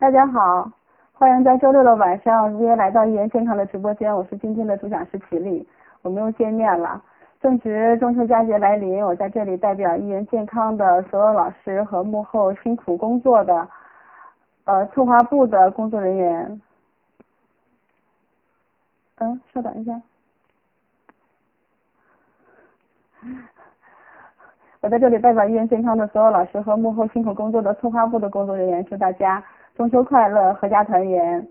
大家好，欢迎在周六的晚上如约来到一言健康的直播间，我是今天的主讲师齐丽，我们又见面了。正值中秋佳节来临，我在这里代表一言健康的所有老师和幕后辛苦工作的呃策划部的工作人员，嗯，稍等一下。我在这里代表一元健康的所有老师和幕后辛苦工作的策划部的工作人员，祝大家中秋快乐，阖家团圆。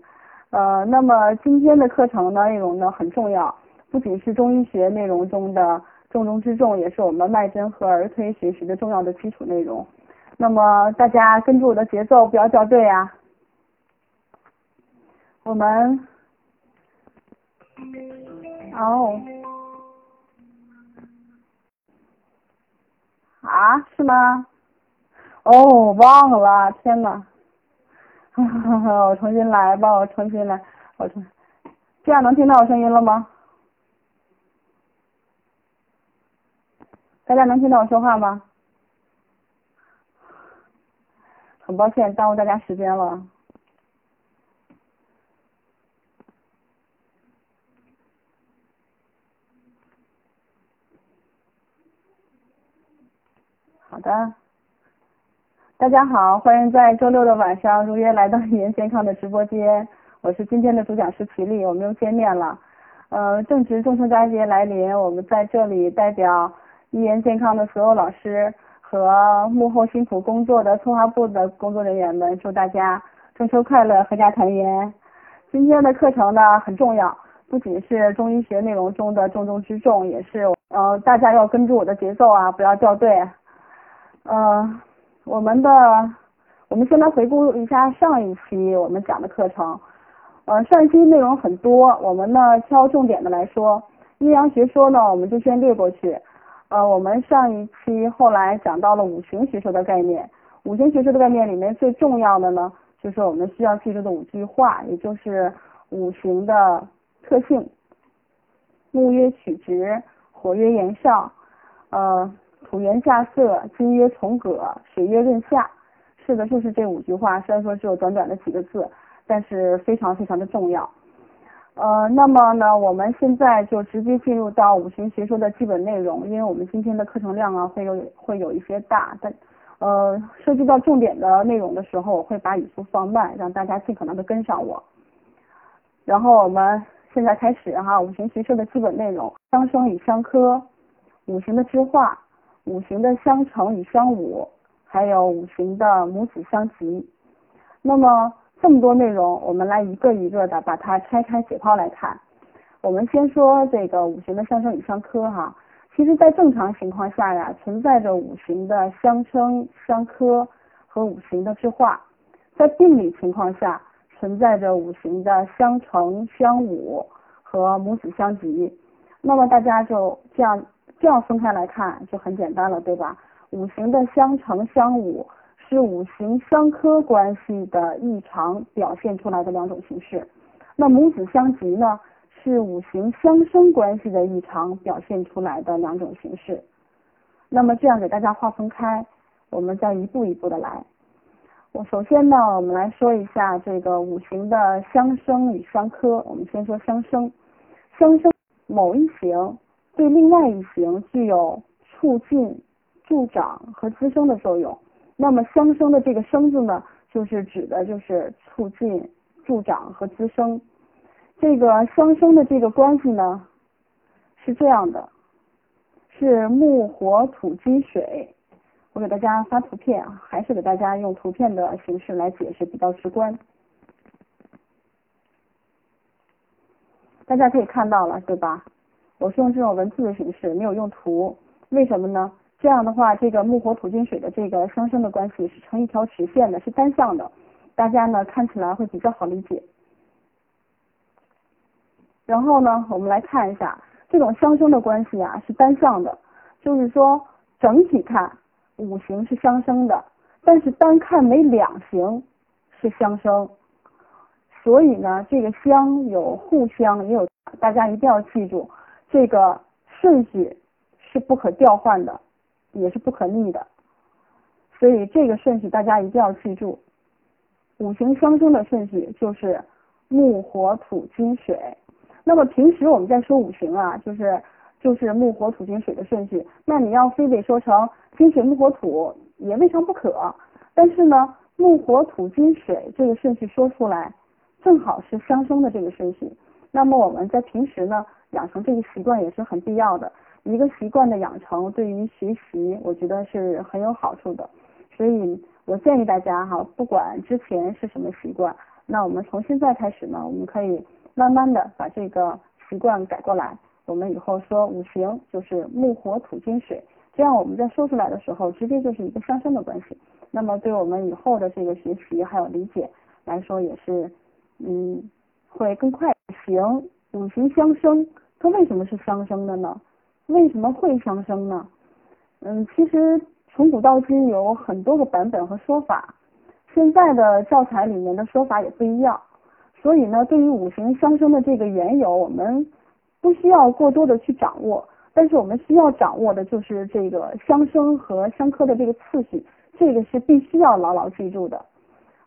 呃，那么今天的课程呢内容呢很重要，不仅是中医学内容中的重中之重，也是我们脉诊和儿推学习的重要的基础内容。那么大家跟住我的节奏，不要掉队啊。我们，哦。啊，是吗？哦，忘了，天呐，我重新来吧，我重新来，我重，这样能听到我声音了吗？大家能听到我说话吗？很抱歉耽误大家时间了。好的，大家好，欢迎在周六的晚上如约来到一言健康的直播间，我是今天的主讲师齐丽，我们又见面了。呃，正值中秋佳节来临，我们在这里代表一言健康的所有老师和幕后辛苦工作的策划部的工作人员们，祝大家中秋快乐，阖家团圆。今天的课程呢很重要，不仅是中医学内容中的重中之重，也是呃大家要跟住我的节奏啊，不要掉队。呃，我们的，我们先来回顾一下上一期我们讲的课程。呃，上一期内容很多，我们呢挑重点的来说。阴阳学说呢，我们就先略过去。呃，我们上一期后来讲到了五行学说的概念。五行学说的概念里面最重要的呢，就是我们需要记住的五句话，也就是五行的特性。木曰曲直，火曰炎上，呃。土元下色，金曰从葛，水曰润下。是的，就是这五句话。虽然说只有短短的几个字，但是非常非常的重要。呃，那么呢，我们现在就直接进入到五行学说的基本内容。因为我们今天的课程量啊，会有会有一些大，但呃，涉及到重点的内容的时候，我会把语速放慢，让大家尽可能的跟上我。然后我们现在开始哈，五行学说的基本内容：相生与相克，五行的之化。五行的相乘与相侮，还有五行的母子相及。那么这么多内容，我们来一个一个的把它拆开解剖来看。我们先说这个五行的相生与相克哈。其实，在正常情况下呀，存在着五行的相生相克和五行的之化。在病理情况下，存在着五行的相乘相侮和母子相及。那么大家就这样。这样分开来看就很简单了，对吧？五行的相乘相侮是五行相克关系的异常表现出来的两种形式。那母子相及呢，是五行相生关系的异常表现出来的两种形式。那么这样给大家划分开，我们再一步一步的来。我首先呢，我们来说一下这个五行的相生与相克。我们先说相生，相生某一行。对另外一行具有促进、助长和滋生的作用。那么相生的这个生字呢，就是指的就是促进、助长和滋生。这个相生的这个关系呢，是这样的，是木、火、土、金、水。我给大家发图片啊，还是给大家用图片的形式来解释比较直观。大家可以看到了，对吧？我是用这种文字的形式，没有用图，为什么呢？这样的话，这个木火土金水的这个相生的关系是成一条直线的，是单向的，大家呢看起来会比较好理解。然后呢，我们来看一下这种相生的关系啊，是单向的，就是说整体看五行是相生的，但是单看每两行是相生，所以呢，这个相有互相，也有大家一定要记住。这个顺序是不可调换的，也是不可逆的，所以这个顺序大家一定要记住。五行相生的顺序就是木火土金水。那么平时我们在说五行啊，就是就是木火土金水的顺序。那你要非得说成金水木火土，也未尝不可。但是呢，木火土金水这个顺序说出来，正好是相生的这个顺序。那么我们在平时呢，养成这个习惯也是很必要的。一个习惯的养成，对于学习，我觉得是很有好处的。所以我建议大家哈，不管之前是什么习惯，那我们从现在开始呢，我们可以慢慢的把这个习惯改过来。我们以后说五行就是木火土金水，这样我们在说出来的时候，直接就是一个相生的关系。那么对我们以后的这个学习还有理解来说，也是嗯会更快。行，五行相生，它为什么是相生的呢？为什么会相生呢？嗯，其实从古到今有很多个版本和说法，现在的教材里面的说法也不一样。所以呢，对于五行相生的这个缘由，我们不需要过多的去掌握，但是我们需要掌握的就是这个相生和相克的这个次序，这个是必须要牢牢记住的。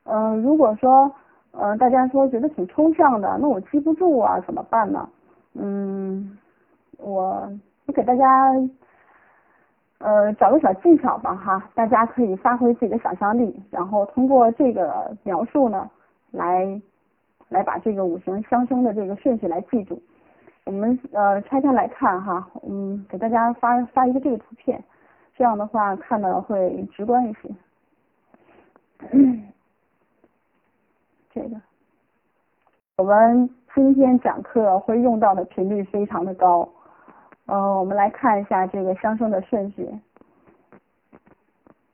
嗯，如果说呃大家说觉得挺抽象的，那我记不住啊，怎么办呢？嗯，我。我给大家呃找个小技巧吧哈，大家可以发挥自己的想象力，然后通过这个描述呢，来来把这个五行相生的这个顺序来记住。我们呃拆开来看哈，嗯，给大家发发一个这个图片，这样的话看的会直观一些。这个我们今天讲课会用到的频率非常的高。呃，我们来看一下这个相生的顺序。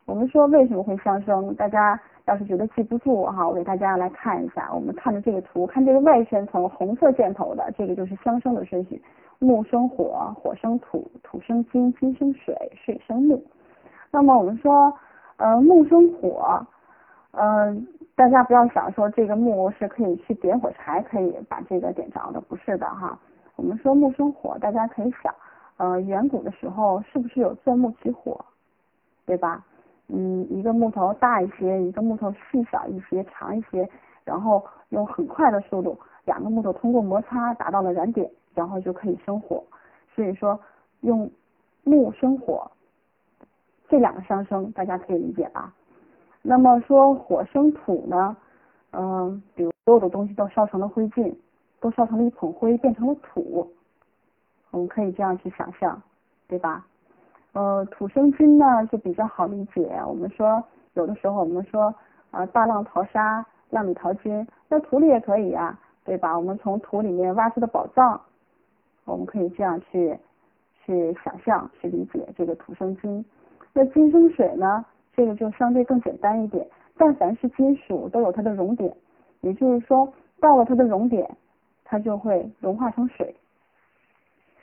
我们说为什么会相生？大家要是觉得记不住哈，我给大家来看一下。我们看的这个图，看这个外圈层红色箭头的，这个就是相生的顺序：木生火，火生土，土生金，金生水，水生木。那么我们说，呃，木生火，嗯，大家不要想说这个木是可以去点火柴，可以把这个点着的，不是的哈。我们说木生火，大家可以想，呃，远古的时候是不是有钻木取火，对吧？嗯，一个木头大一些，一个木头细小一些，长一些，然后用很快的速度，两个木头通过摩擦达到了燃点，然后就可以生火。所以说，用木生火，这两个相生大家可以理解吧？那么说火生土呢？嗯，比如所有的东西都烧成了灰烬。都烧成了一捧灰，变成了土，我们可以这样去想象，对吧？呃，土生金呢就比较好理解。我们说有的时候我们说啊大浪淘沙，浪里淘金，那土里也可以呀，对吧？我们从土里面挖出的宝藏，我们可以这样去去想象去理解这个土生金。那金生水呢？这个就相对更简单一点。但凡是金属都有它的熔点，也就是说到了它的熔点。它就会融化成水，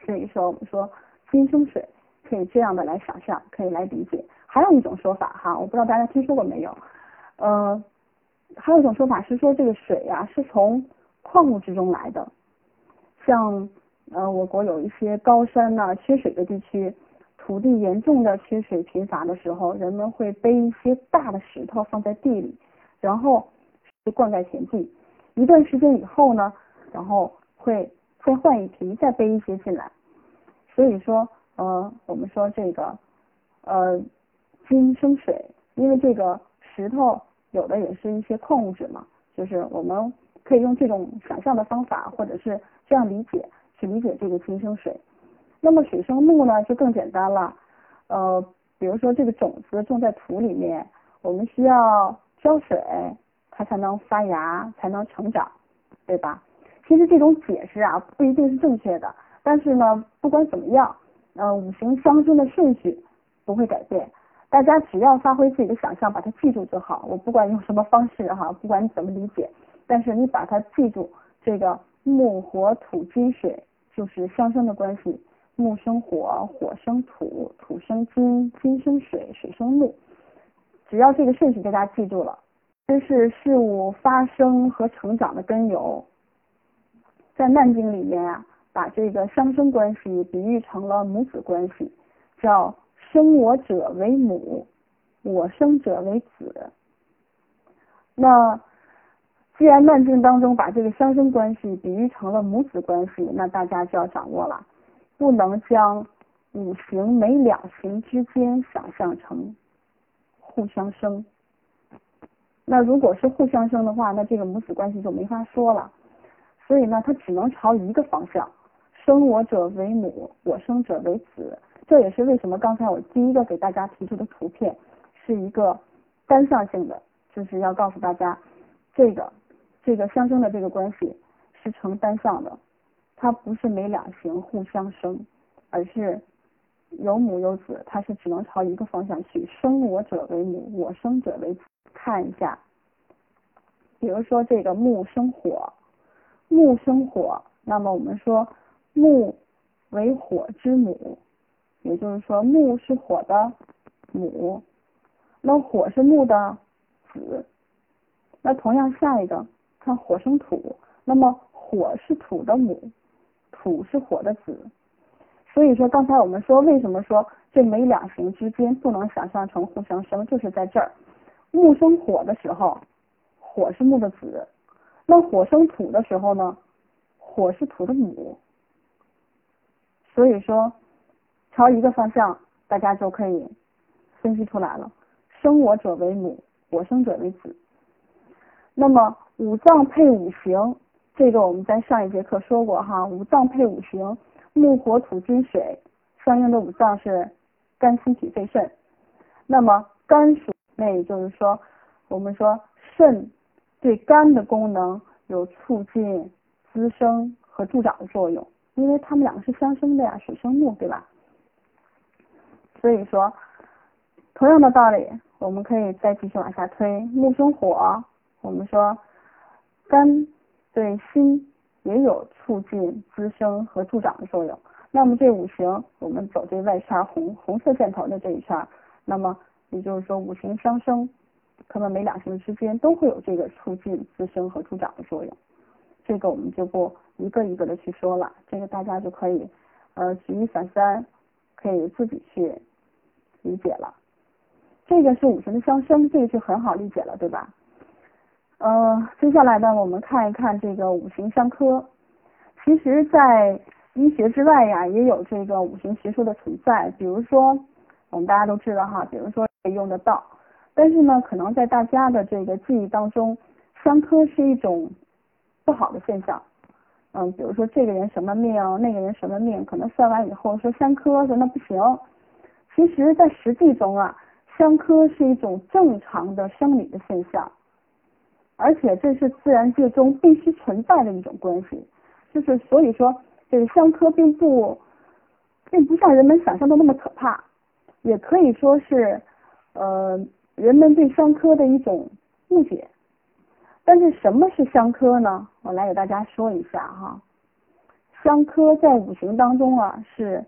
所以说我们说金生水可以这样的来想象，可以来理解。还有一种说法哈，我不知道大家听说过没有？呃，还有一种说法是说这个水呀是从矿物之中来的。像呃我国有一些高山呐缺水的地区，土地严重的缺水贫乏的时候，人们会背一些大的石头放在地里，然后灌溉田地。一段时间以后呢？然后会再换一批，再背一些进来。所以说，呃，我们说这个，呃，金生水，因为这个石头有的也是一些矿物质嘛，就是我们可以用这种想象的方法，或者是这样理解去理解这个金生水。那么水生木呢，就更简单了。呃，比如说这个种子种在土里面，我们需要浇水，它才能发芽，才能成长，对吧？其实这种解释啊不一定是正确的，但是呢，不管怎么样，呃，五行相生的顺序不会改变，大家只要发挥自己的想象，把它记住就好。我不管用什么方式哈，不管你怎么理解，但是你把它记住，这个木火土金水就是相生的关系，木生火，火生土，土生金，金生水，水生木。只要这个顺序大家记住了，这是事物发生和成长的根由。在《难经》里面啊，把这个相生关系比喻成了母子关系，叫生我者为母，我生者为子。那既然《难经》当中把这个相生关系比喻成了母子关系，那大家就要掌握了，不能将五行每两行之间想象成互相生。那如果是互相生的话，那这个母子关系就没法说了。所以呢，它只能朝一个方向，生我者为母，我生者为子。这也是为什么刚才我第一个给大家提出的图片是一个单向性的，就是要告诉大家，这个这个相生的这个关系是成单向的，它不是每两行互相生，而是有母有子，它是只能朝一个方向去，生我者为母，我生者为子。看一下，比如说这个木生火，木生火，那么我们说木为火之母，也就是说木是火的母，那火是木的子。那同样下一个，看火生土，那么火是土的母，土是火的子。所以说刚才我们说为什么说这每两行之间不能想象成互相生，就是在这儿。木生火的时候，火是木的子；那火生土的时候呢，火是土的母。所以说，朝一个方向，大家就可以分析出来了：生我者为母，我生者为子。那么五脏配五行，这个我们在上一节课说过哈，五脏配五行，木火土金水，相应的五脏是肝心脾肺肾。那么肝属。那也就是说，我们说肾对肝的功能有促进滋生和助长的作用，因为它们两个是相生的呀，水生木，对吧？所以说，同样的道理，我们可以再继续往下推，木生火，我们说肝对心也有促进滋生和助长的作用。那么这五行，我们走这外圈红红色箭头的这一圈，那么。也就是说，五行相生，它们每两行之间都会有这个促进滋生和助长的作用。这个我们就不一个一个的去说了，这个大家就可以呃举一反三，可以自己去理解了。这个是五行的相生，这个就很好理解了，对吧？呃，接下来呢，我们看一看这个五行相克。其实，在医学之外呀，也有这个五行学说的存在，比如说。我们大家都知道哈，比如说用得到，但是呢，可能在大家的这个记忆当中，相克是一种不好的现象。嗯，比如说这个人什么命，那个人什么命，可能算完以后说相克，说那不行。其实，在实际中啊，相克是一种正常的生理的现象，而且这是自然界中必须存在的一种关系。就是所以说，这个相克并不并不像人们想象的那么可怕。也可以说是，呃，人们对相克的一种误解。但是什么是相克呢？我来给大家说一下哈。相克在五行当中啊，是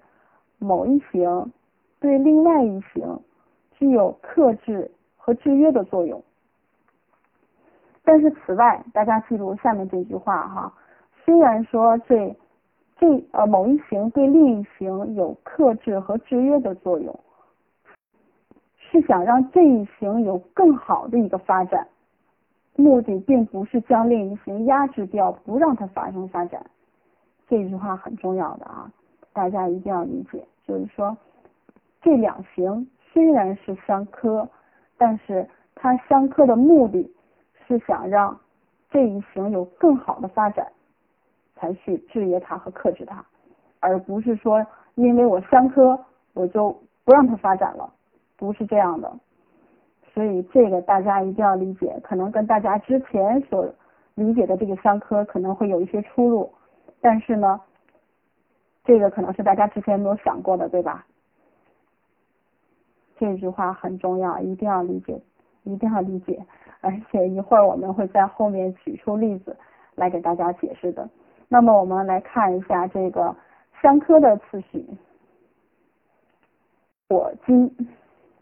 某一行对另外一行具有克制和制约的作用。但是此外，大家记住下面这句话哈。虽然说这这呃某一行对另一行有克制和制约的作用。是想让这一行有更好的一个发展，目的并不是将另一行压制掉，不让它发生发展。这句话很重要的啊，大家一定要理解。就是说，这两行虽然是相克，但是它相克的目的是想让这一行有更好的发展，才去制约它和克制它，而不是说因为我相克，我就不让它发展了。不是这样的，所以这个大家一定要理解，可能跟大家之前所理解的这个相科可能会有一些出入，但是呢，这个可能是大家之前没有想过的，对吧？这句话很重要，一定要理解，一定要理解，而且一会儿我们会在后面举出例子来给大家解释的。那么我们来看一下这个相科的次序，火金。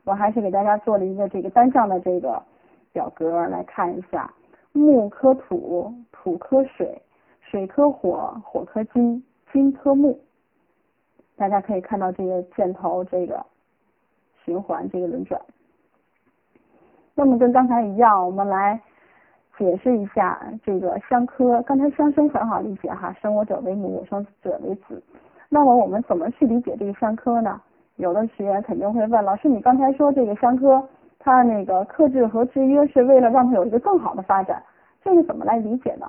我还是给大家做了一个这个单向的这个表格来看一下，木克土，土克水，水克火，火克金，金克木。大家可以看到这个箭头这个循环这个轮转。那么跟刚才一样，我们来解释一下这个相克。刚才相生很好理解哈，生我者为母，我生者为子。那么我们怎么去理解这个相克呢？有的学员肯定会问老师，你刚才说这个相克，它那个克制和制约是为了让它有一个更好的发展，这个怎么来理解呢？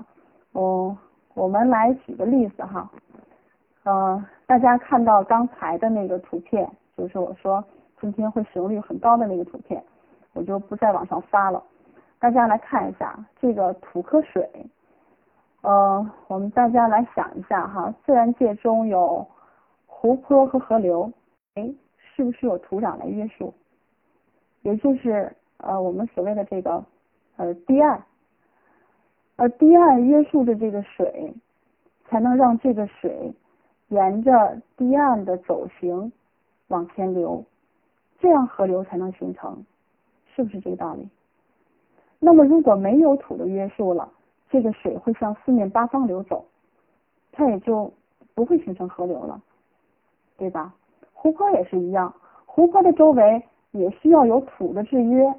哦，我们来举个例子哈，呃，大家看到刚才的那个图片，就是我说今天会使用率很高的那个图片，我就不在往上发了，大家来看一下这个土克水，呃，我们大家来想一下哈，自然界中有湖泊和河流。哎，是不是有土壤来约束？也就是呃我们所谓的这个呃堤岸，而堤岸约束着这个水，才能让这个水沿着堤岸的走行往前流，这样河流才能形成，是不是这个道理？那么如果没有土的约束了，这个水会向四面八方流走，它也就不会形成河流了，对吧？湖泊也是一样，湖泊的周围也需要有土的制约，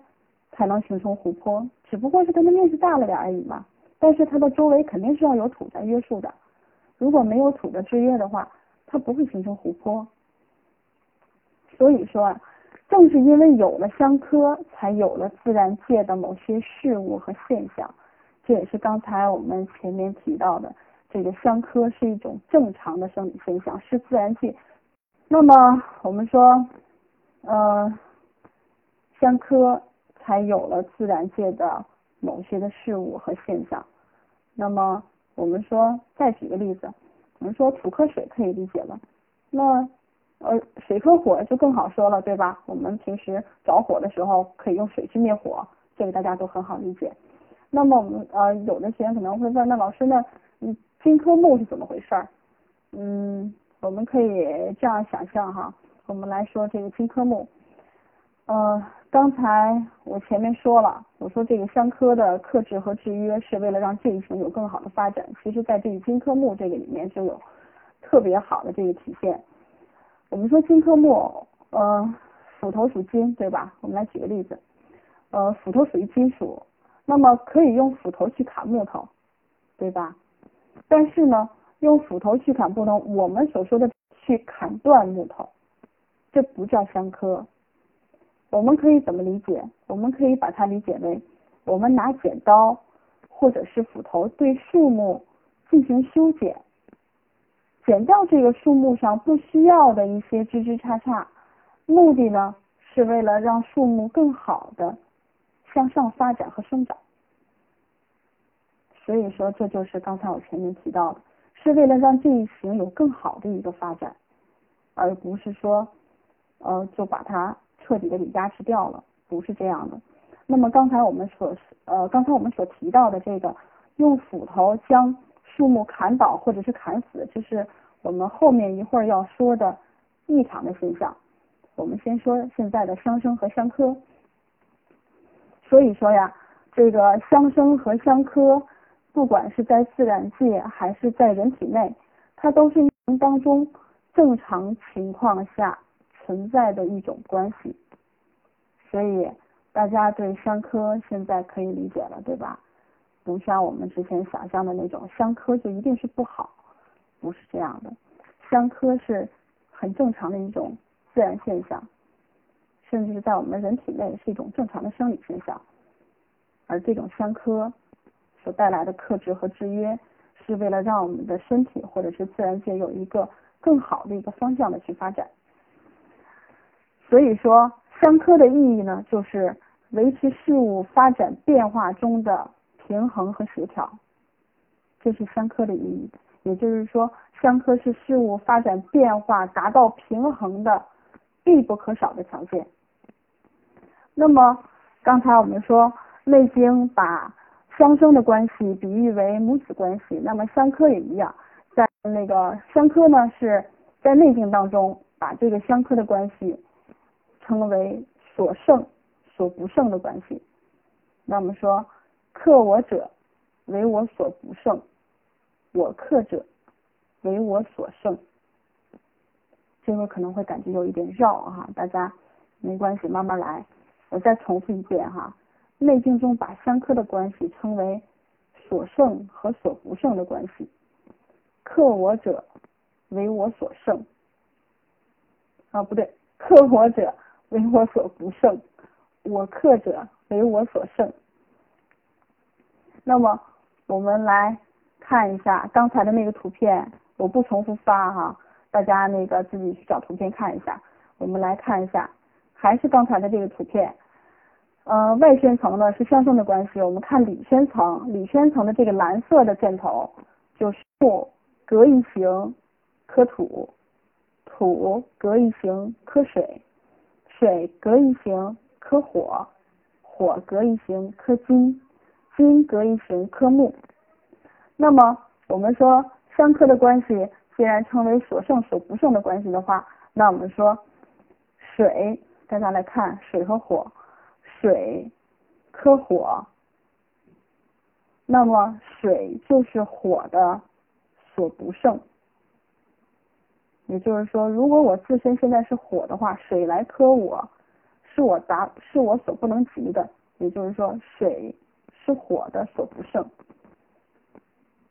才能形成湖泊。只不过是它的面积大了点而已嘛。但是它的周围肯定是要有土在约束的。如果没有土的制约的话，它不会形成湖泊。所以说，正是因为有了相克，才有了自然界的某些事物和现象。这也是刚才我们前面提到的，这个相克是一种正常的生理现象，是自然界。那么我们说，呃，相克才有了自然界的某些的事物和现象。那么我们说，再举个例子，我们说土克水可以理解了。那呃，水克火就更好说了，对吧？我们平时着火的时候可以用水去灭火，这个大家都很好理解。那么我们呃，有的学员可能会问，那老师呢？嗯，金克木是怎么回事儿？嗯。我们可以这样想象哈，我们来说这个金科木，呃，刚才我前面说了，我说这个相克的克制和制约是为了让这一型有更好的发展，其实在这个金科木这个里面就有特别好的这个体现。我们说金科目，呃，斧头属金，对吧？我们来举个例子，呃，斧头属于金属，那么可以用斧头去砍木头，对吧？但是呢？用斧头去砍不能，我们所说的去砍断木头，这不叫相克。我们可以怎么理解？我们可以把它理解为，我们拿剪刀或者是斧头对树木进行修剪，剪掉这个树木上不需要的一些枝枝杈杈，目的呢是为了让树木更好的向上发展和生长。所以说，这就是刚才我前面提到的。是为了让这一型有更好的一个发展，而不是说，呃，就把它彻底的给压制掉了，不是这样的。那么刚才我们所呃，刚才我们所提到的这个用斧头将树木砍倒或者是砍死，这是我们后面一会儿要说的异常的现象。我们先说现在的相生和相克。所以说呀，这个相生和相克。不管是在自然界还是在人体内，它都是一当中正常情况下存在的一种关系。所以大家对相克现在可以理解了，对吧？不像我们之前想象的那种相克就一定是不好，不是这样的。相克是很正常的一种自然现象，甚至是在我们人体内是一种正常的生理现象。而这种相克。所带来的克制和制约，是为了让我们的身体或者是自然界有一个更好的一个方向的去发展。所以说，相克的意义呢，就是维持事物发展变化中的平衡和协调，这是相克的意义。也就是说，相克是事物发展变化达到平衡的必不可少的条件。那么，刚才我们说《内经》把相生的关系比喻为母子关系，那么相克也一样，在那个相克呢是在内经当中把这个相克的关系称为所胜所不胜的关系。那么说克我者为我所不胜，我克者为我所胜。这个可能会感觉有一点绕哈，大家没关系，慢慢来。我再重复一遍哈。内经》中把相克的关系称为所胜和所不胜的关系。克我者为我所胜，啊不对，克我者为我所不胜，我克者为我所胜。那么我们来看一下刚才的那个图片，我不重复发哈，大家那个自己去找图片看一下。我们来看一下，还是刚才的这个图片。呃，外宣层呢是相生的关系，我们看里宣层，里宣层的这个蓝色的箭头就是木隔一行克土，土隔一行克水，水隔一行克火，火隔一行克金，金隔一行科木。那么我们说相克的关系，既然称为所胜所不胜的关系的话，那我们说水，大家来看水和火。水克火，那么水就是火的所不胜。也就是说，如果我自身现在是火的话，水来克我，是我达是我所不能及的。也就是说，水是火的所不胜。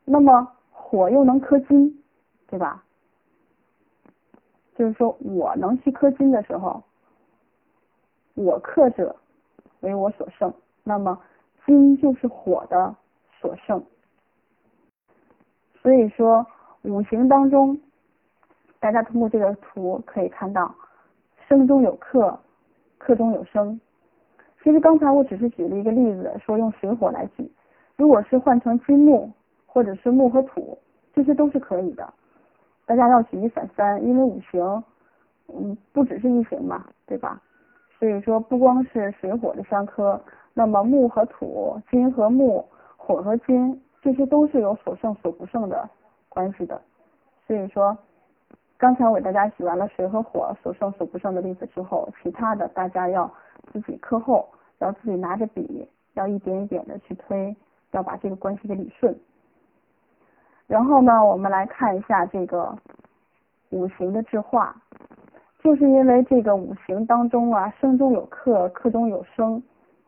那么火又能克金，对吧？就是说我能去克金的时候，我克者。为我所胜，那么金就是火的所胜。所以说五行当中，大家通过这个图可以看到，生中有克，克中有生。其实刚才我只是举了一个例子，说用水火来举。如果是换成金木，或者是木和土，这些都是可以的。大家要举一反三，因为五行，嗯，不只是一行嘛，对吧？所以说，不光是水火的相克，那么木和土、金和木、火和金，这些都是有所胜所不胜的关系的。所以说，刚才我给大家举完了水和火所剩所不剩的例子之后，其他的大家要自己课后，要自己拿着笔，要一点一点的去推，要把这个关系给理顺。然后呢，我们来看一下这个五行的制化。就是因为这个五行当中啊，生中有克，克中有生，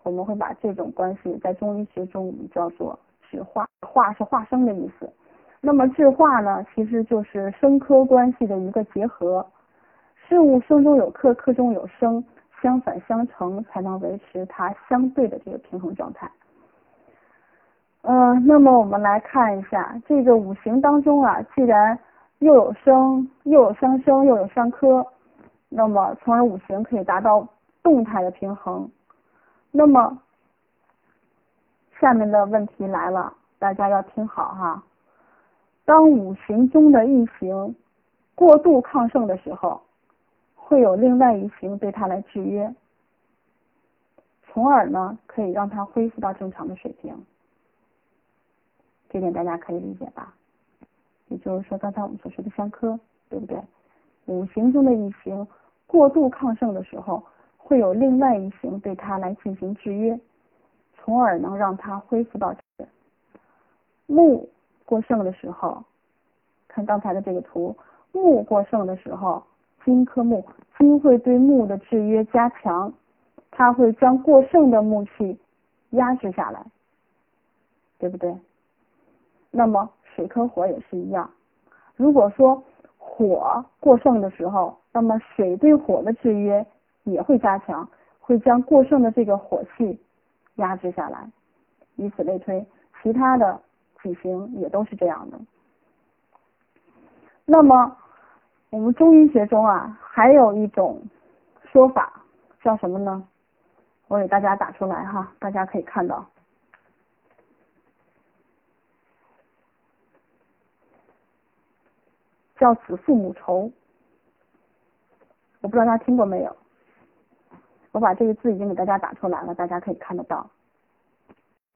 我们会把这种关系在中医学中我们叫做制化，化是化生的意思。那么制化呢，其实就是生克关系的一个结合。事物生中有克，克中有生，相反相成，才能维持它相对的这个平衡状态。嗯，那么我们来看一下这个五行当中啊，既然又有生，又有相生，又有相克。那么，从而五行可以达到动态的平衡。那么，下面的问题来了，大家要听好哈。当五行中的一行过度亢盛的时候，会有另外一行对它来制约，从而呢可以让它恢复到正常的水平。这点大家可以理解吧？也就是说，刚才我们所说的相克，对不对？五行中的一行。过度亢盛的时候，会有另外一行对它来进行制约，从而能让它恢复到正。木过剩的时候，看刚才的这个图，木过剩的时候，金克木，金会对木的制约加强，它会将过剩的木气压制下来，对不对？那么水克火也是一样，如果说火过剩的时候，那么水对火的制约也会加强，会将过剩的这个火气压制下来，以此类推，其他的体型也都是这样的。那么我们中医学中啊，还有一种说法叫什么呢？我给大家打出来哈，大家可以看到，叫子父母仇。我不知道大家听过没有，我把这个字已经给大家打出来了，大家可以看得到。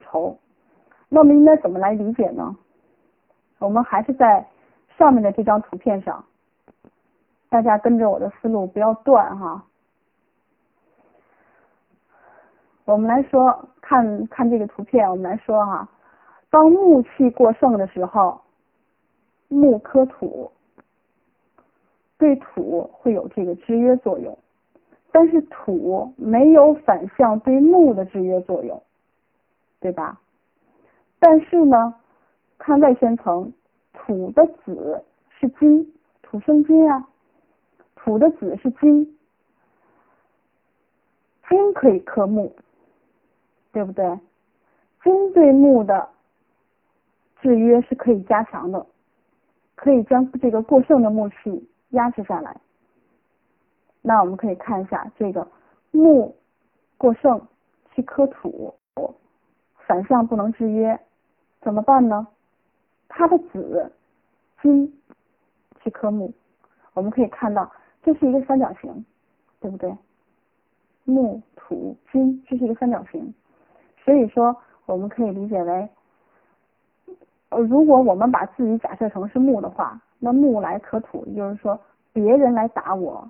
愁，那我们应该怎么来理解呢？我们还是在上面的这张图片上，大家跟着我的思路不要断哈。我们来说，看看这个图片，我们来说哈，当木气过盛的时候，木克土。对土会有这个制约作用，但是土没有反向对木的制约作用，对吧？但是呢，看外宣层，土的子是金，土生金啊，土的子是金，金可以克木，对不对？金对木的制约是可以加强的，可以将这个过剩的木气压制下来。那我们可以看一下这个木过剩去克土，反向不能制约。怎么办呢？它的子金去克木，我们可以看到这是一个三角形，对不对？木土金这是一个三角形，所以说我们可以理解为，呃，如果我们把自己假设成是木的话，那木来克土，也就是说别人来打我，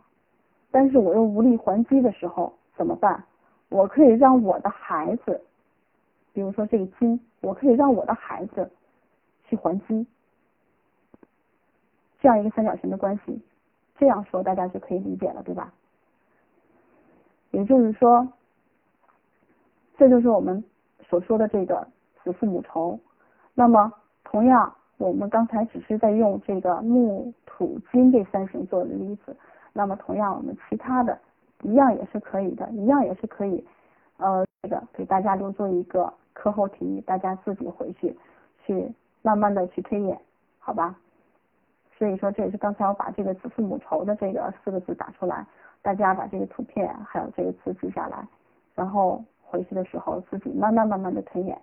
但是我又无力还击的时候怎么办？我可以让我的孩子。比如说这个金，我可以让我的孩子去还击，这样一个三角形的关系，这样说大家就可以理解了，对吧？也就是说，这就是我们所说的这个子父母仇。那么，同样，我们刚才只是在用这个木土金这三行做的例子，那么同样我们其他的一样也是可以的，一样也是可以，呃，这个给大家留作一个。课后题，大家自己回去去慢慢的去推演，好吧？所以说这也是刚才我把这个子父母仇的这个四个字打出来，大家把这个图片还有这个词记下来，然后回去的时候自己慢慢慢慢的推演。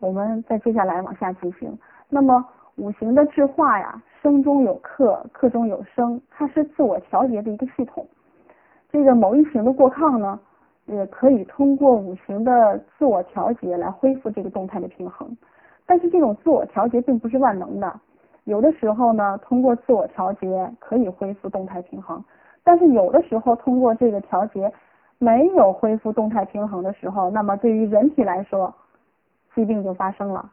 我们再接下来往下进行。那么五行的制化呀，生中有克，克中有生，它是自我调节的一个系统。这个某一行的过亢呢？也可以通过五行的自我调节来恢复这个动态的平衡，但是这种自我调节并不是万能的，有的时候呢，通过自我调节可以恢复动态平衡，但是有的时候通过这个调节没有恢复动态平衡的时候，那么对于人体来说，疾病就发生了。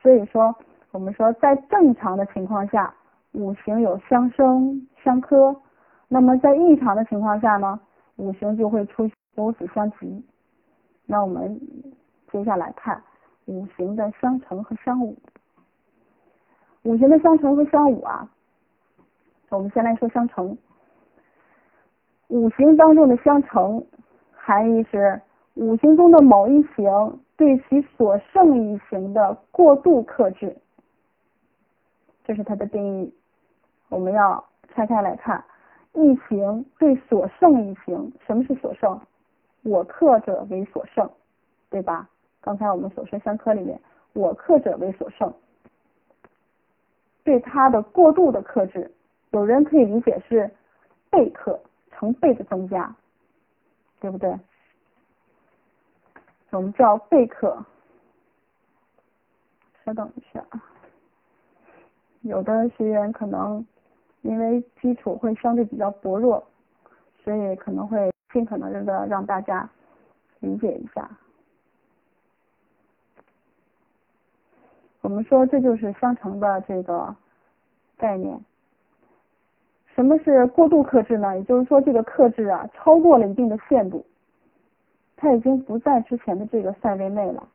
所以说，我们说在正常的情况下，五行有相生相克，那么在异常的情况下呢，五行就会出。五子相吉，那我们接下来看五行的相乘和相侮。五行的相乘和相侮啊，我们先来说相乘。五行当中的相乘含义是五行中的某一行对其所胜一行的过度克制，这是它的定义。我们要拆开来看，一行对所胜一行，什么是所胜？我克者为所胜，对吧？刚才我们所说相克里面，我克者为所胜，对它的过度的克制，有人可以理解是倍克，成倍的增加，对不对？我们叫倍克。稍等一下，有的学员可能因为基础会相对比较薄弱，所以可能会。尽可能的让大家理解一下。我们说这就是相乘的这个概念。什么是过度克制呢？也就是说，这个克制啊，超过了一定的限度，它已经不在之前的这个范围内了，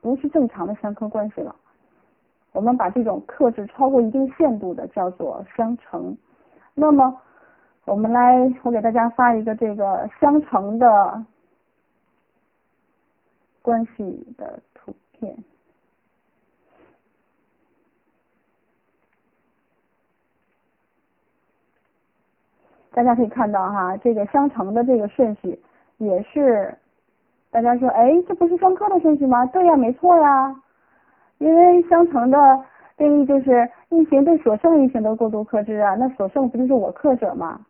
不是正常的相克关系了。我们把这种克制超过一定限度的叫做相乘。那么。我们来，我给大家发一个这个相乘的关系的图片，大家可以看到哈，这个相乘的这个顺序也是，大家说，哎，这不是相克的顺序吗？对呀，没错呀，因为相乘的定义就是一行对所剩一行的过度克制啊，那所剩不就是我克者吗？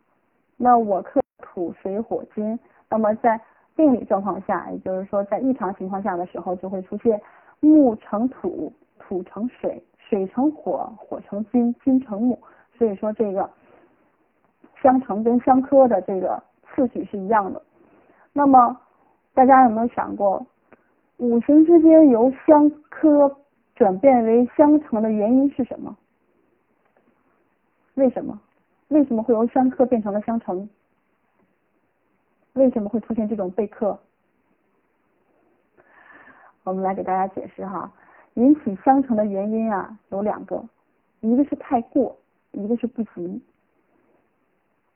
那我克土水火金，那么在病理状况下，也就是说在异常情况下的时候，就会出现木成土，土成水，水成火，火成金，金成木。所以说这个相乘跟相克的这个次序是一样的。那么大家有没有想过，五行之间由相克转变为相乘的原因是什么？为什么？为什么会由相克变成了相乘？为什么会出现这种被克？我们来给大家解释哈，引起相乘的原因啊有两个，一个是太过，一个是不及。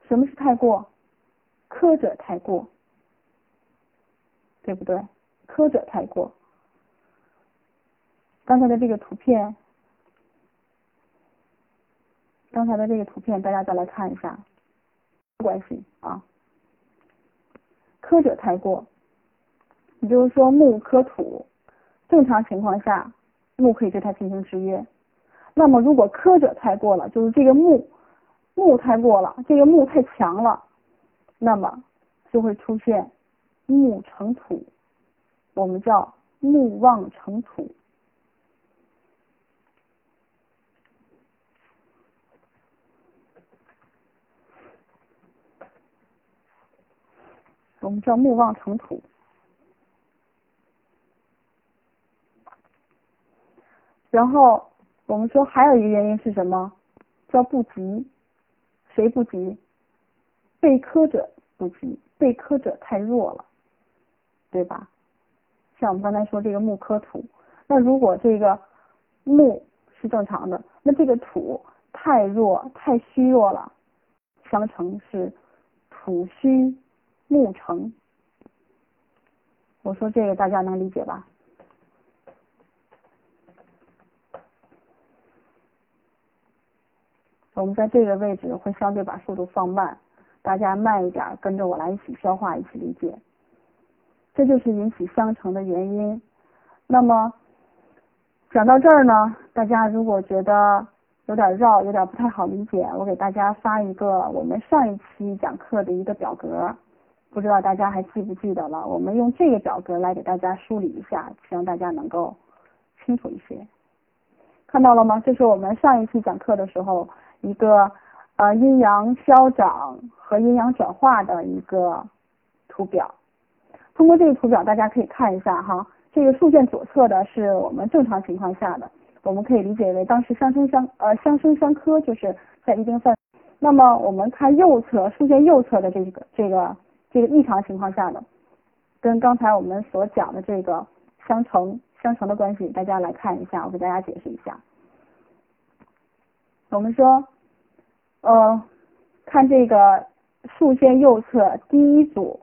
什么是太过？苛者太过，对不对？苛者太过。刚才的这个图片，刚才的这个图片，大家再来看一下关系啊。科者太过，也就是说木克土，正常情况下木可以对它进行制约。那么如果科者太过了，就是这个木木太过了，这个木太强了，那么就会出现木成土，我们叫木旺成土。我们叫木旺成土，然后我们说还有一个原因是什么？叫不及，谁不及？被克者不及，被克者太弱了，对吧？像我们刚才说这个木克土，那如果这个木是正常的，那这个土太弱太虚弱了，相乘是土虚。木成，我说这个大家能理解吧？我们在这个位置会相对把速度放慢，大家慢一点，跟着我来一起消化，一起理解。这就是引起相乘的原因。那么讲到这儿呢，大家如果觉得有点绕，有点不太好理解，我给大家发一个我们上一期讲课的一个表格。不知道大家还记不记得了？我们用这个表格来给大家梳理一下，希望大家能够清楚一些。看到了吗？这是我们上一期讲课的时候一个呃阴阳消长和阴阳转化的一个图表。通过这个图表，大家可以看一下哈，这个竖线左侧的是我们正常情况下的，我们可以理解为当时相生相呃相生相克，就是在一定范。那么我们看右侧竖线右侧的这个这个。这个异常情况下的，跟刚才我们所讲的这个相乘相乘的关系，大家来看一下，我给大家解释一下。我们说，呃，看这个竖线右侧第一组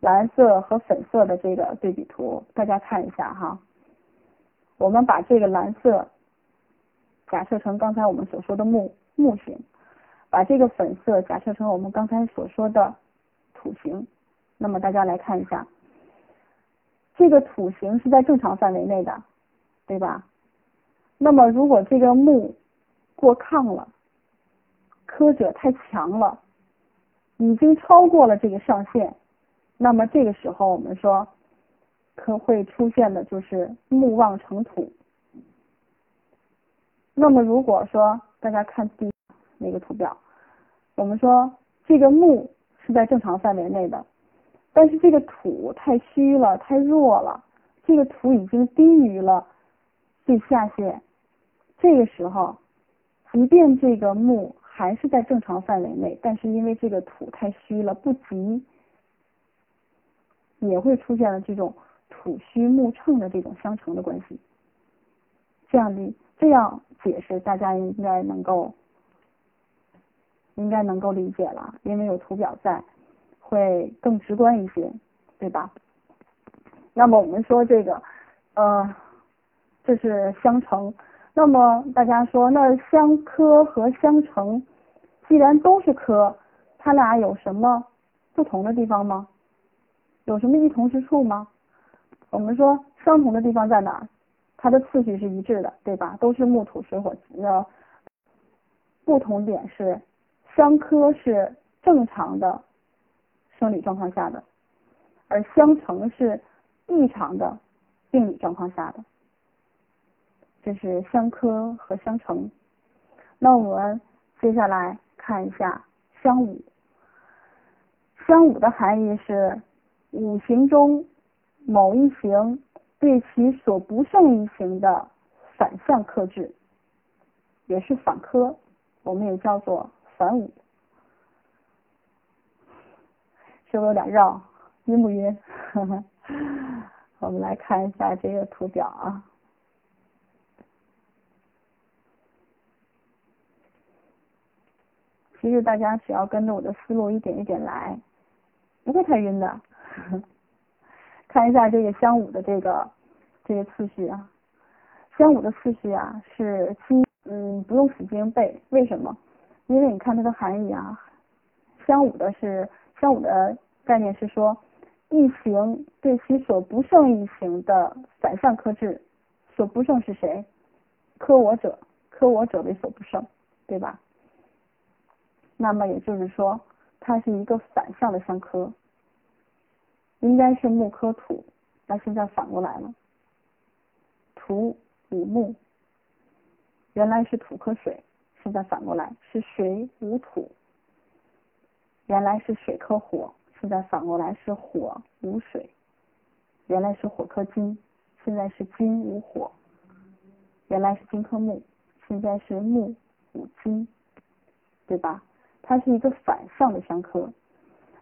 蓝色和粉色的这个对比图，大家看一下哈。我们把这个蓝色假设成刚才我们所说的木木型，把这个粉色假设成我们刚才所说的。土行，那么大家来看一下，这个土行是在正常范围内的，对吧？那么如果这个木过亢了，科者太强了，已经超过了这个上限，那么这个时候我们说可会出现的就是木旺成土。那么如果说大家看第那个图表，我们说这个木。在正常范围内的，但是这个土太虚了，太弱了，这个土已经低于了最下限。这个时候，即便这个木还是在正常范围内，但是因为这个土太虚了，不及，也会出现了这种土虚木乘的这种相乘的关系。这样的这样解释，大家应该能够。应该能够理解了，因为有图表在，会更直观一些，对吧？那么我们说这个，呃，这是相乘。那么大家说，那相科和相乘，既然都是科，它俩有什么不同的地方吗？有什么异同之处吗？我们说相同的地方在哪？它的次序是一致的，对吧？都是木土水火，呃，不同点是。相克是正常的生理状况下的，而相乘是异常的病理状况下的。这是相克和相乘。那我们接下来看一下相五。相五的含义是五行中某一行对其所不胜一行的反向克制，也是反科，我们也叫做。反五，是不是有点绕？晕不晕？我们来看一下这个图表啊。其实大家只要跟着我的思路一点一点来，不会太晕的。看一下这个相五的这个这个次序啊，相五的次序啊是金，嗯，不用死记硬背，为什么？因为你看它的含义啊，相五的是相五的概念是说。一行对其所不胜一行的反向克制，所不胜是谁？克我者，克我者为所不胜，对吧？那么也就是说，它是一个反向的相克，应该是木克土，那现在反过来了，土五木，原来是土克水，现在反过来是水无土，原来是水克火。现在反过来是火无水，原来是火克金，现在是金无火，原来是金克木，现在是木无金，对吧？它是一个反向的相克。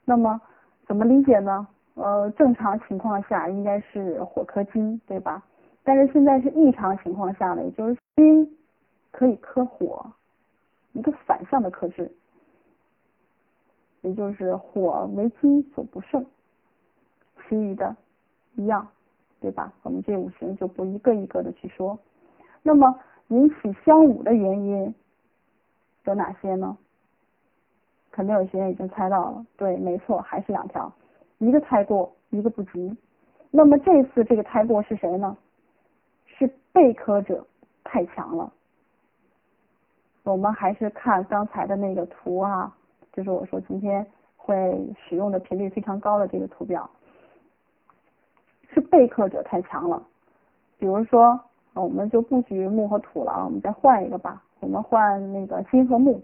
那么怎么理解呢？呃，正常情况下应该是火克金，对吧？但是现在是异常情况下呢，也就是金可以克火，一个反向的克制。也就是火为金所不胜，其余的一样，对吧？我们这五行就不一个一个的去说。那么引起相武的原因有哪些呢？肯定有些人已经猜到了，对，没错，还是两条，一个太过，一个不及。那么这次这个太过是谁呢？是被克者太强了。我们还是看刚才的那个图啊。就是我说今天会使用的频率非常高的这个图表，是被克者太强了。比如说，我们就不举木和土了，我们再换一个吧。我们换那个金和木，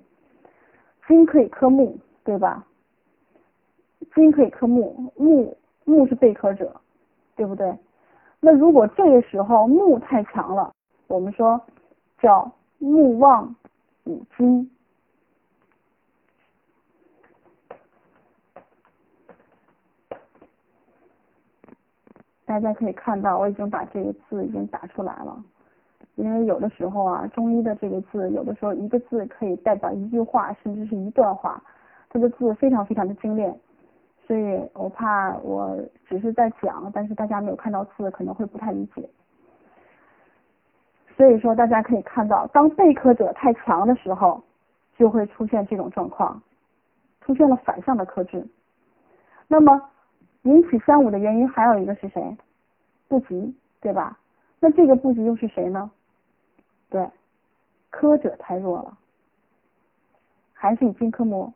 金可以克木，对吧？金可以克木，木木是被克者，对不对？那如果这个时候木太强了，我们说叫木旺五金。大家可以看到，我已经把这个字已经打出来了。因为有的时候啊，中医的这个字，有的时候一个字可以代表一句话，甚至是一段话，它的字非常非常的精炼，所以我怕我只是在讲，但是大家没有看到字，可能会不太理解。所以说，大家可以看到，当被克者太强的时候，就会出现这种状况，出现了反向的克制。那么。引起三五的原因还有一个是谁？不及，对吧？那这个不及又是谁呢？对，科者太弱了。还是以金克木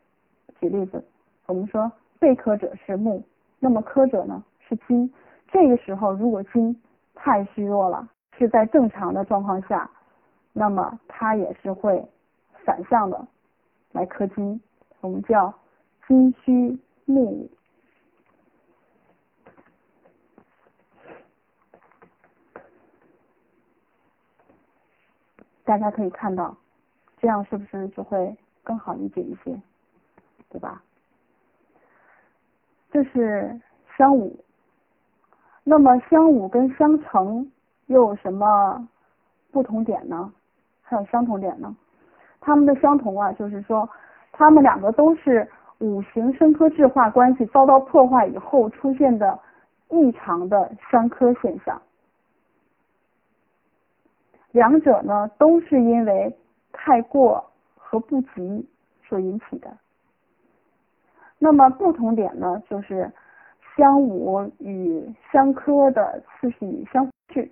举例子，我们说被科者是木，那么科者呢是金。这个时候如果金太虚弱了，是在正常的状况下，那么它也是会反向的来克金，我们叫金虚木。大家可以看到，这样是不是就会更好理解一些，对吧？这是相武，那么相武跟相成又有什么不同点呢？还有相同点呢？他们的相同啊，就是说他们两个都是五行生克制化关系遭到破坏以后出现的异常的相克现象。两者呢，都是因为太过和不及所引起的。那么不同点呢，就是相五与相克的次序相制。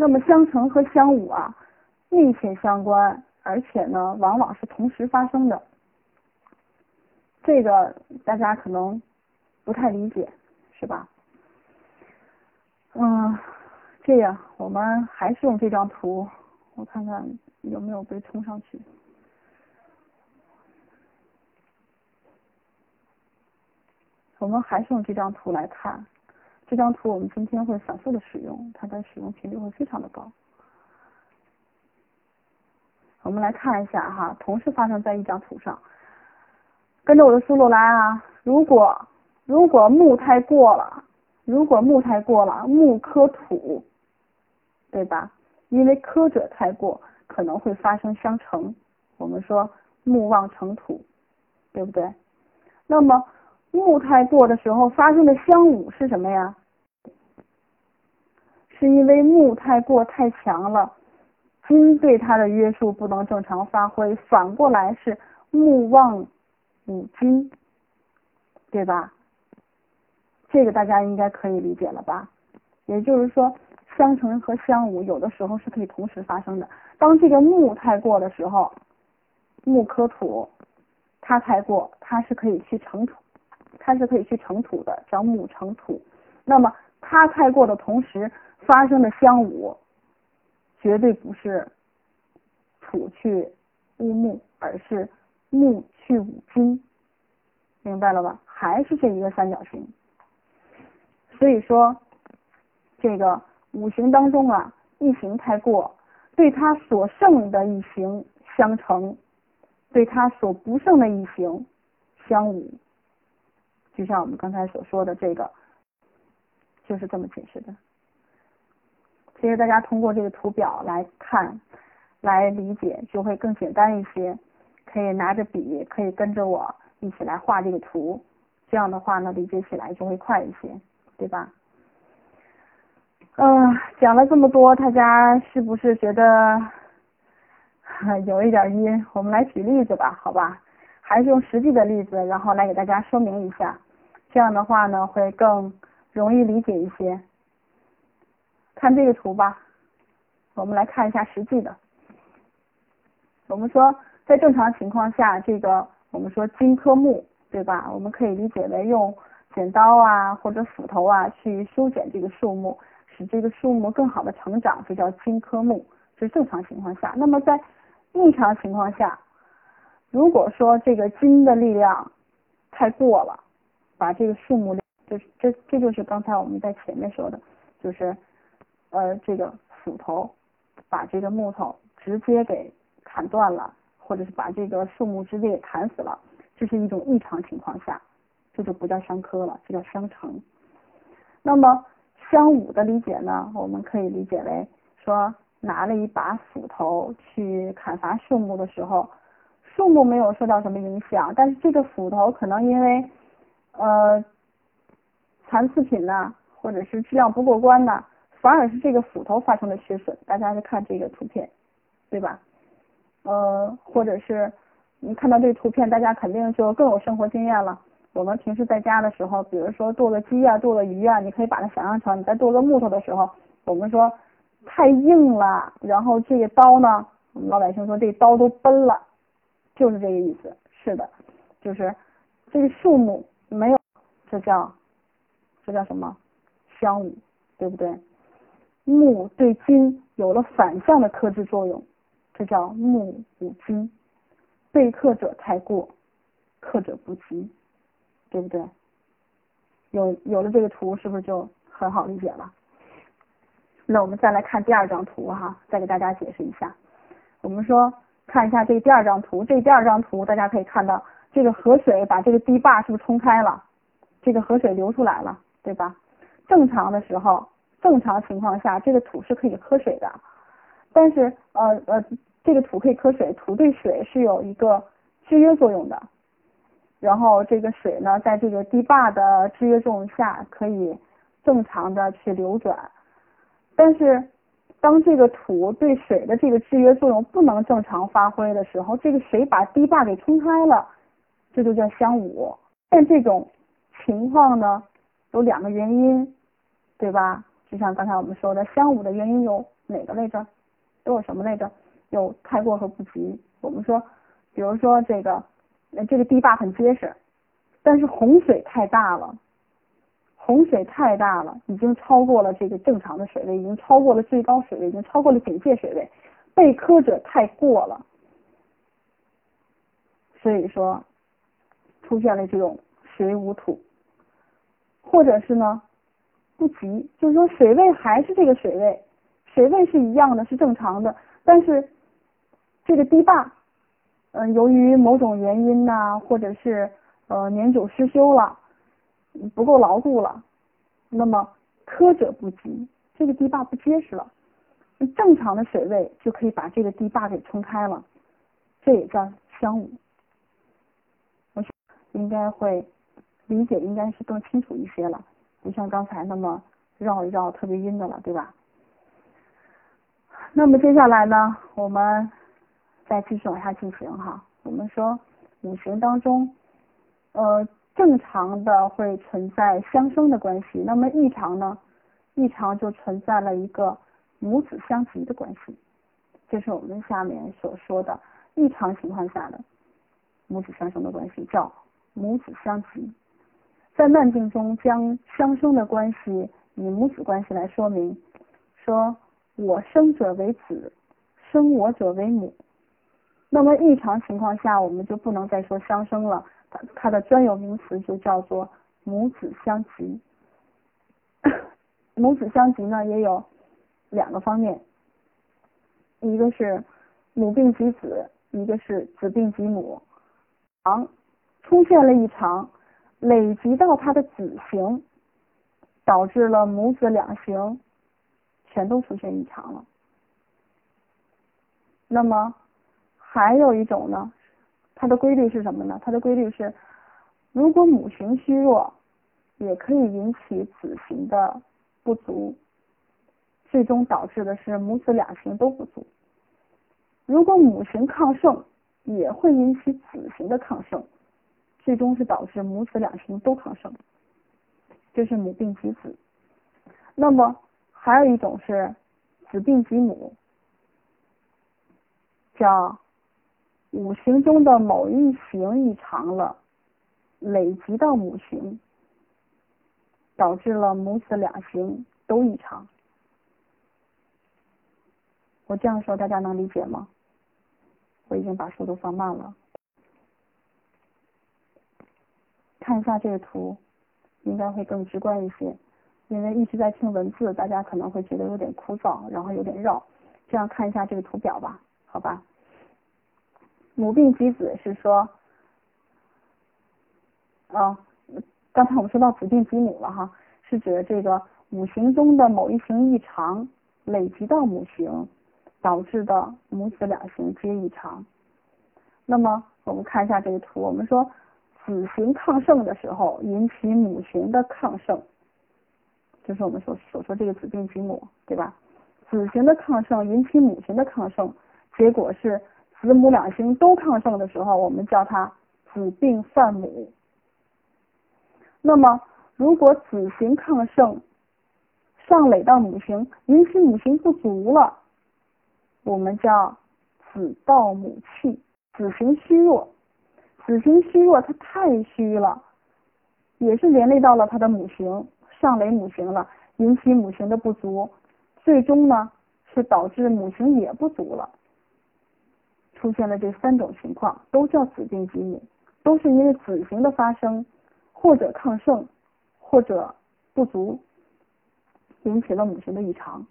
那么相乘和相五啊，密切相关，而且呢，往往是同时发生的。这个大家可能不太理解，是吧？嗯。这样，我们还是用这张图，我看看有没有被冲上去。我们还是用这张图来看，这张图我们今天会反复的使用，它的使用频率会非常的高。我们来看一下哈，同时发生在一张图上，跟着我的思路来啊。如果如果木太过了。如果木太过了，木克土，对吧？因为克者太过，可能会发生相乘。我们说木旺成土，对不对？那么木太过的时候发生的相侮是什么呀？是因为木太过太强了，金对它的约束不能正常发挥，反过来是木旺五金，对吧？这个大家应该可以理解了吧？也就是说，相乘和相侮有的时候是可以同时发生的。当这个木太过的时候，木克土，它太过，它是可以去成土，它是可以去成土的，叫木成土。那么它太过的同时发生的相侮，绝对不是土去乌木，而是木去五金，明白了吧？还是这一个三角形。所以说，这个五行当中啊，一行太过，对它所剩的一行相乘，对它所不剩的一行相侮。就像我们刚才所说的这个，就是这么解释的。其实大家通过这个图表来看，来理解就会更简单一些。可以拿着笔，可以跟着我一起来画这个图，这样的话呢，理解起来就会快一些。对吧？嗯，讲了这么多，大家是不是觉得 有一点晕？我们来举例子吧，好吧？还是用实际的例子，然后来给大家说明一下，这样的话呢，会更容易理解一些。看这个图吧，我们来看一下实际的。我们说，在正常情况下，这个我们说金科木，对吧？我们可以理解为用。剪刀啊，或者斧头啊，去修剪这个树木，使这个树木更好的成长，这叫金科木，这是正常情况下。那么在异常情况下，如果说这个金的力量太过了，把这个树木，这这这就是刚才我们在前面说的，就是呃这个斧头把这个木头直接给砍断了，或者是把这个树木直接给砍死了，这是一种异常情况下。这就不叫相克了，这叫相乘。那么相侮的理解呢？我们可以理解为说，拿了一把斧头去砍伐树木的时候，树木没有受到什么影响，但是这个斧头可能因为呃残次品呢，或者是质量不过关呢，反而是这个斧头发生了缺损。大家去看这个图片，对吧？呃，或者是你看到这个图片，大家肯定就更有生活经验了。我们平时在家的时候，比如说剁个鸡啊，剁个鱼啊，你可以把它想象成你在剁个木头的时候，我们说太硬了，然后这个刀呢，我们老百姓说这刀都崩了，就是这个意思。是的，就是这个树木没有，这叫这叫什么相侮，对不对？木对金有了反向的克制作用，这叫木无金，被克者太过，克者不及。对不对？有有了这个图，是不是就很好理解了？那我们再来看第二张图哈，再给大家解释一下。我们说看一下这第二张图，这第二张图大家可以看到，这个河水把这个堤坝是不是冲开了？这个河水流出来了，对吧？正常的时候，正常情况下，这个土是可以喝水的。但是呃呃，这个土可以喝水，土对水是有一个制约作用的。然后这个水呢，在这个堤坝的制约作用下，可以正常的去流转。但是，当这个土对水的这个制约作用不能正常发挥的时候，这个水把堤坝给冲开了，这就叫相侮。但这种情况呢，有两个原因，对吧？就像刚才我们说的，相侮的原因有哪个来着？都有什么来着？有太过和不及。我们说，比如说这个。那这个堤坝很结实，但是洪水太大了，洪水太大了，已经超过了这个正常的水位，已经超过了最高水位，已经超过了警戒水位，被苛者太过了，所以说出现了这种水无土，或者是呢不急，就是说水位还是这个水位，水位是一样的，是正常的，但是这个堤坝。嗯，由于某种原因呐，或者是呃年久失修了，不够牢固了，那么苛者不及，这个堤坝不结实了，正常的水位就可以把这个堤坝给冲开了，这也叫相武。我应该会理解，应该是更清楚一些了，不像刚才那么绕一绕特别晕的了，对吧？那么接下来呢，我们再继续往下进行哈。我们说五行当中，呃，正常的会存在相生的关系，那么异常呢，异常就存在了一个母子相及的关系，这是我们下面所说的异常情况下的母子相生的关系，叫母子相及。在《难经》中，将相生的关系以母子关系来说明，说。我生者为子，生我者为母。那么异常情况下，我们就不能再说相生了，它它的专有名词就叫做母子相及。母子相及呢，也有两个方面，一个是母病及子，一个是子病及母。常出现了异常，累积到他的子型，导致了母子两型。全都出现异常了。那么还有一种呢，它的规律是什么呢？它的规律是，如果母型虚弱，也可以引起子型的不足，最终导致的是母子两型都不足。如果母型亢盛，也会引起子型的亢盛，最终是导致母子两型都亢盛，就是母病及子。那么。还有一种是子病及母，叫五行中的某一行异常了，累积到母行，导致了母子两行都异常。我这样说大家能理解吗？我已经把速度放慢了，看一下这个图，应该会更直观一些。因为一直在听文字，大家可能会觉得有点枯燥，然后有点绕。这样看一下这个图表吧，好吧？母病及子是说，啊，刚才我们说到子病及母了哈，是指这个五行中的某一行异常累积到母行，导致的母子两行皆异常。那么我们看一下这个图，我们说子行亢盛的时候，引起母行的亢盛。就是我们所所说这个子病及母，对吧？子型的亢盛引起母型的亢盛，结果是子母两型都亢盛的时候，我们叫它子病犯母。那么如果子型亢盛上累到母型，引起母型不足了，我们叫子盗母气。子型虚弱，子型虚弱，它太虚了，也是连累到了它的母型。上雷母型了，引起母型的不足，最终呢是导致母型也不足了，出现了这三种情况，都叫子病及母，都是因为子型的发生，或者亢盛，或者不足，引起了母型的异常，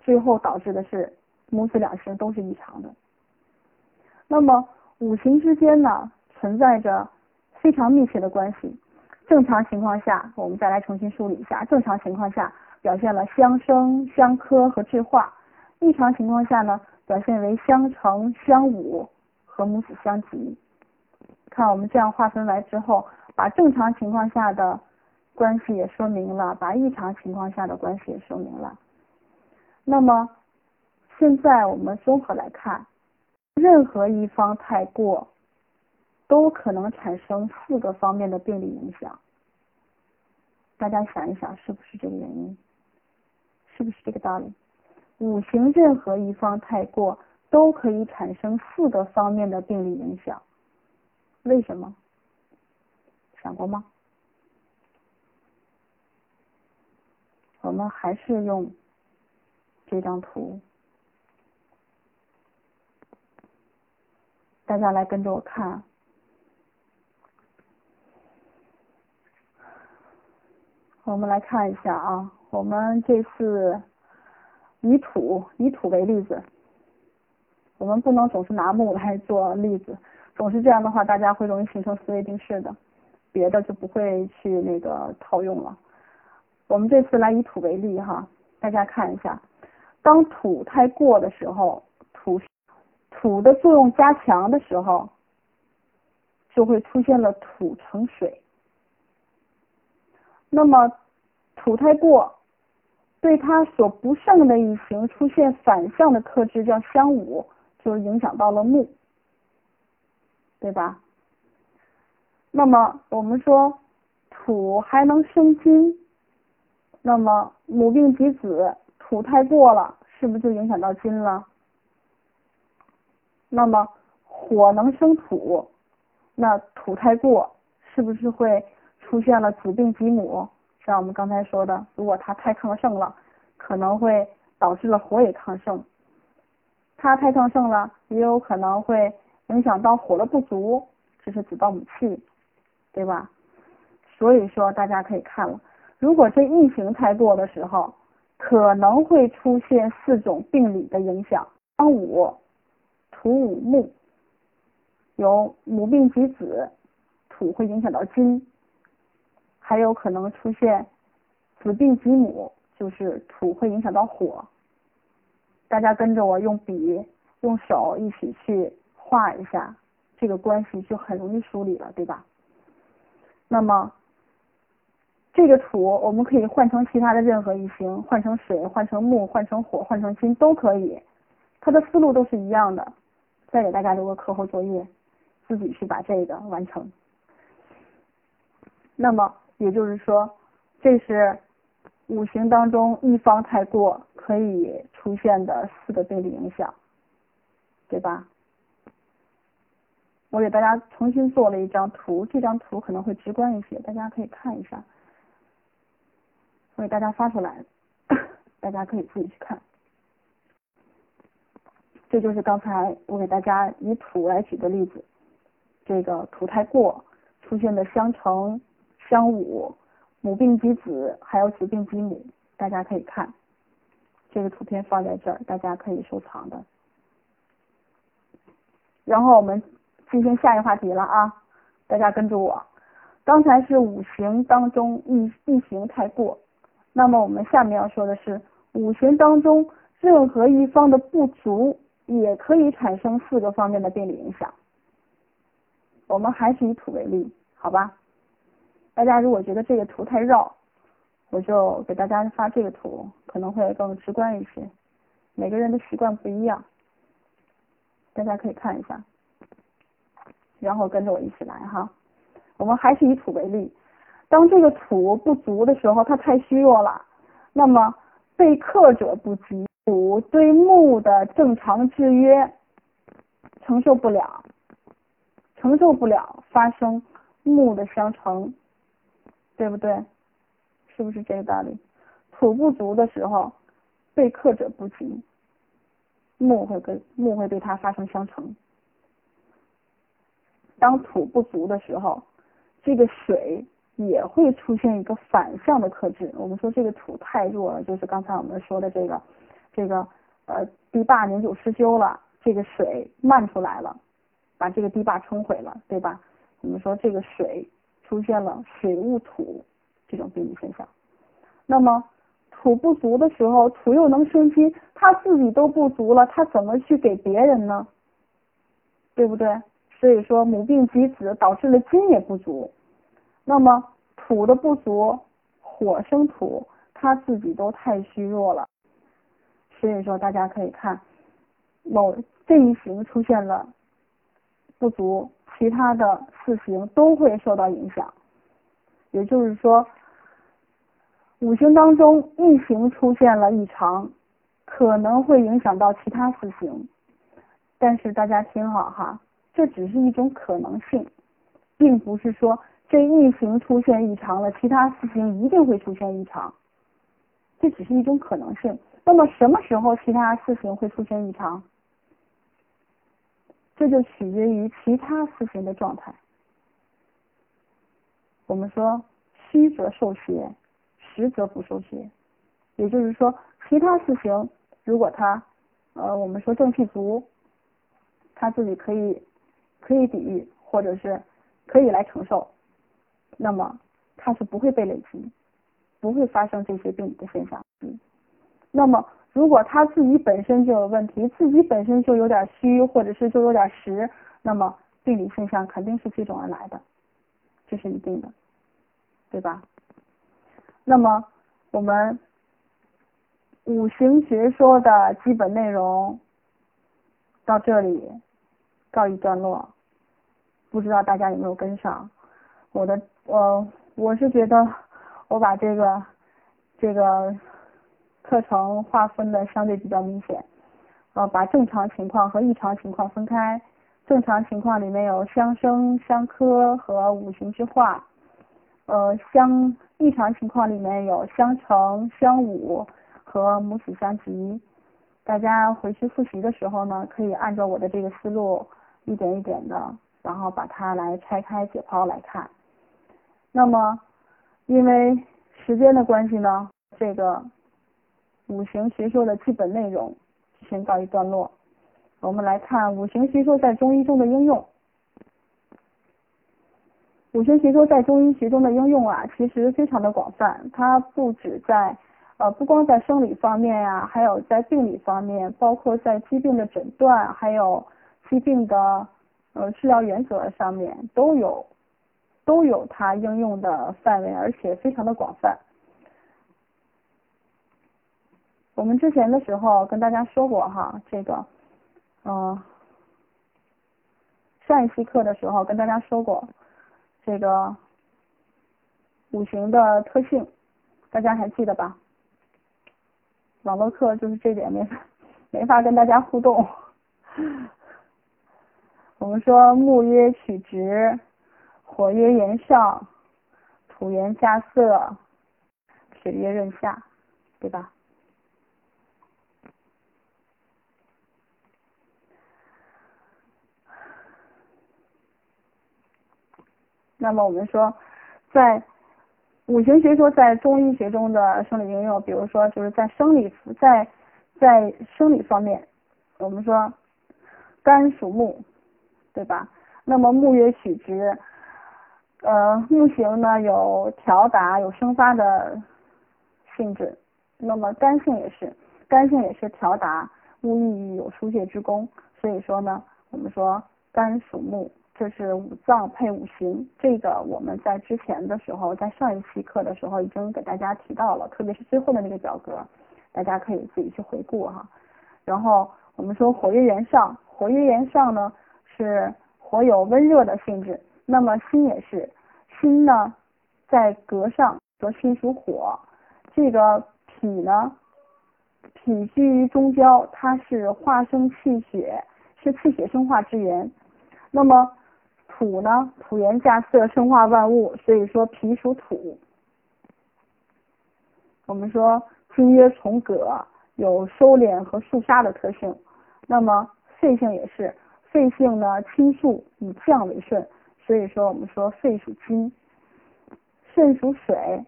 最后导致的是母子两型都是异常的。那么五行之间呢存在着非常密切的关系。正常情况下，我们再来重新梳理一下。正常情况下表现了相生、相克和制化；异常情况下呢，表现为相乘、相侮和母子相及。看我们这样划分来之后，把正常情况下的关系也说明了，把异常情况下的关系也说明了。那么现在我们综合来看，任何一方太过。都可能产生四个方面的病理影响，大家想一想，是不是这个原因？是不是这个道理？五行任何一方太过，都可以产生四个方面的病理影响，为什么？想过吗？我们还是用这张图，大家来跟着我看。我们来看一下啊，我们这次以土以土为例子，我们不能总是拿木来做例子，总是这样的话，大家会容易形成思维定式的，别的就不会去那个套用了。我们这次来以土为例哈，大家看一下，当土太过的时候，土的作用加强的时候，就会出现了土成水。那么土太过，对它所不胜的一行出现反向的克制，叫相侮，就影响到了木，对吧？那么我们说土还能生金。那么母病及子，土太过了，是不是就影响到金了？那么火能生土，那土太过，是不是会出现了子病及母？像我们刚才说的，如果它太亢盛了，可能会导致了火也亢盛。它太亢盛了，也有可能会影响到火的不足，这是子盗母气，对吧？所以说大家可以看了。如果这异形太过的时候，可能会出现四种病理的影响：当五、土五木，有母病及子，土会影响到金，还有可能出现子病及母，就是土会影响到火。大家跟着我用笔、用手一起去画一下，这个关系就很容易梳理了，对吧？那么。这个土我们可以换成其他的任何一行，换成水，换成木，换成火，换成金都可以，它的思路都是一样的。再给大家留个课后作业，自己去把这个完成。那么也就是说，这是五行当中一方太过可以出现的四个病理影响，对吧？我给大家重新做了一张图，这张图可能会直观一些，大家可以看一下。我给大家发出来，大家可以自己去看。这就是刚才我给大家以土来举的例子，这个土太过出现的相乘、相侮、母病及子，还有子病及母，大家可以看。这个图片放在这儿，大家可以收藏的。然后我们进行下一个话题了啊，大家跟着我。刚才是五行当中一一行太过。那么我们下面要说的是，五行当中任何一方的不足，也可以产生四个方面的病理影响。我们还是以土为例，好吧？大家如果觉得这个图太绕，我就给大家发这个图，可能会更直观一些。每个人的习惯不一样，大家可以看一下，然后跟着我一起来哈。我们还是以土为例。当这个土不足的时候，它太虚弱了，那么被克者不及，土对木的正常制约承受不了，承受不了发生木的相乘，对不对？是不是这个道理？土不足的时候，被克者不及，木会跟木会对它发生相乘。当土不足的时候，这个水。也会出现一个反向的克制。我们说这个土太弱了，就是刚才我们说的这个，这个呃堤坝年久失修了，这个水漫出来了，把这个堤坝冲毁了，对吧？我们说这个水出现了水误土这种病理现象。那么土不足的时候，土又能生金，它自己都不足了，它怎么去给别人呢？对不对？所以说母病及子导致了金也不足。那么土的不足，火生土，它自己都太虚弱了，所以说大家可以看，某这一行出现了不足，其他的四行都会受到影响。也就是说，五行当中一行出现了异常，可能会影响到其他四行。但是大家听好哈，这只是一种可能性，并不是说。这一行出现异常了，其他四行一定会出现异常，这只是一种可能性。那么什么时候其他四行会出现异常？这就取决于其他四行的状态。我们说虚则受邪，实则不受邪。也就是说，其他四行如果它呃我们说正气足，它自己可以可以抵御，或者是可以来承受。那么它是不会被累积，不会发生这些病理的现象。嗯，那么如果他自己本身就有问题，自己本身就有点虚，或者是就有点实，那么病理现象肯定是接踵而来的，这是一定的，对吧？那么我们五行学说的基本内容到这里告一段落，不知道大家有没有跟上？我的我我是觉得我把这个这个课程划分的相对比较明显，呃，把正常情况和异常情况分开。正常情况里面有相生、相克和五行之化，呃，相异常情况里面有相乘、相侮和母子相及。大家回去复习的时候呢，可以按照我的这个思路一点一点的，然后把它来拆开解剖来看。那么，因为时间的关系呢，这个五行学说的基本内容先告一段落。我们来看五行学说在中医中的应用。五行学说在中医学中的应用啊，其实非常的广泛。它不止在呃，不光在生理方面呀，还有在病理方面，包括在疾病的诊断，还有疾病的呃治疗原则上面都有。都有它应用的范围，而且非常的广泛。我们之前的时候跟大家说过哈，这个，嗯，上一期课的时候跟大家说过这个五行的特性，大家还记得吧？网络课就是这点没法没法跟大家互动。我们说木曰曲直。火曰炎上，土曰下色，水曰润下，对吧？那么我们说，在五行学说在中医学中的生理应用，比如说就是在生理在在生理方面，我们说肝属木，对吧？那么木曰曲直。呃，木行呢有调达、有生发的性质，那么肝性也是，肝性也是调达，木易有疏泄之功，所以说呢，我们说肝属木，这是五脏配五行，这个我们在之前的时候，在上一期课的时候已经给大家提到了，特别是最后的那个表格，大家可以自己去回顾哈。然后我们说火曰炎上，火曰炎上呢是火有温热的性质。那么心也是，心呢在格上说心属火，这个脾呢，脾居于中焦，它是化生气血，是气血生化之源。那么土呢，土元稼色，生化万物，所以说脾属土。我们说金曰从葛，有收敛和肃杀的特性。那么肺性也是，肺性呢清肃，以降为顺。所以说，我们说肺属金，肾属水，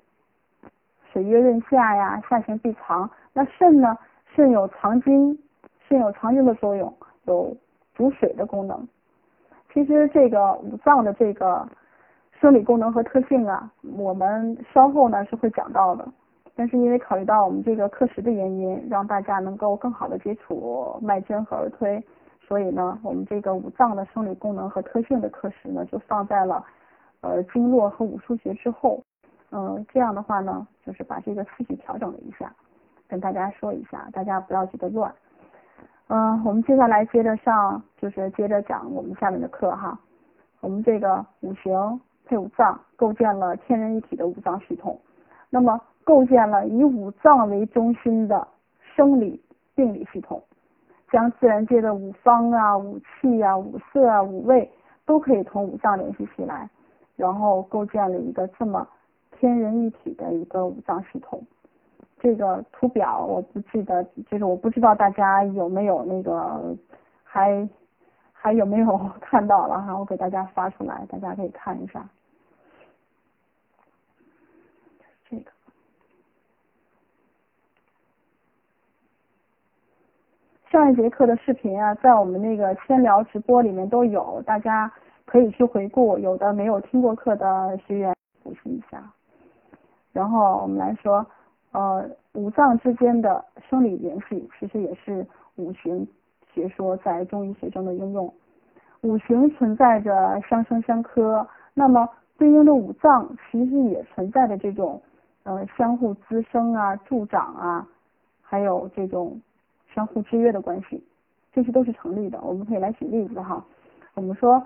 水曰润下呀，下行必藏。那肾呢？肾有藏精，肾有藏精的作用，有主水的功能。其实这个五脏的这个生理功能和特性啊，我们稍后呢是会讲到的。但是因为考虑到我们这个课时的原因，让大家能够更好的接触脉针和儿推。所以呢，我们这个五脏的生理功能和特性的课时呢，就放在了呃经络和五腧穴之后。嗯，这样的话呢，就是把这个次序调整了一下，跟大家说一下，大家不要觉得乱。嗯，我们接下来接着上，就是接着讲我们下面的课哈。我们这个五行配五脏，构建了天人一体的五脏系统。那么，构建了以五脏为中心的生理病理系统。将自然界的五方啊、五气啊、五色啊、五味都可以同五脏联系起来，然后构建了一个这么天人一体的一个五脏系统。这个图表我不记得，就是我不知道大家有没有那个还还有没有 看到了哈，我给大家发出来，大家可以看一下。这个。上一节课的视频啊，在我们那个千聊直播里面都有，大家可以去回顾。有的没有听过课的学员补习一下。然后我们来说，呃，五脏之间的生理联系，其实也是五行学说在中医学中的应用。五行存在着相生相克，那么对应的五脏其实也存在着这种，呃，相互滋生啊、助长啊，还有这种相互制约的关系，这些都是成立的。我们可以来举例子哈，我们说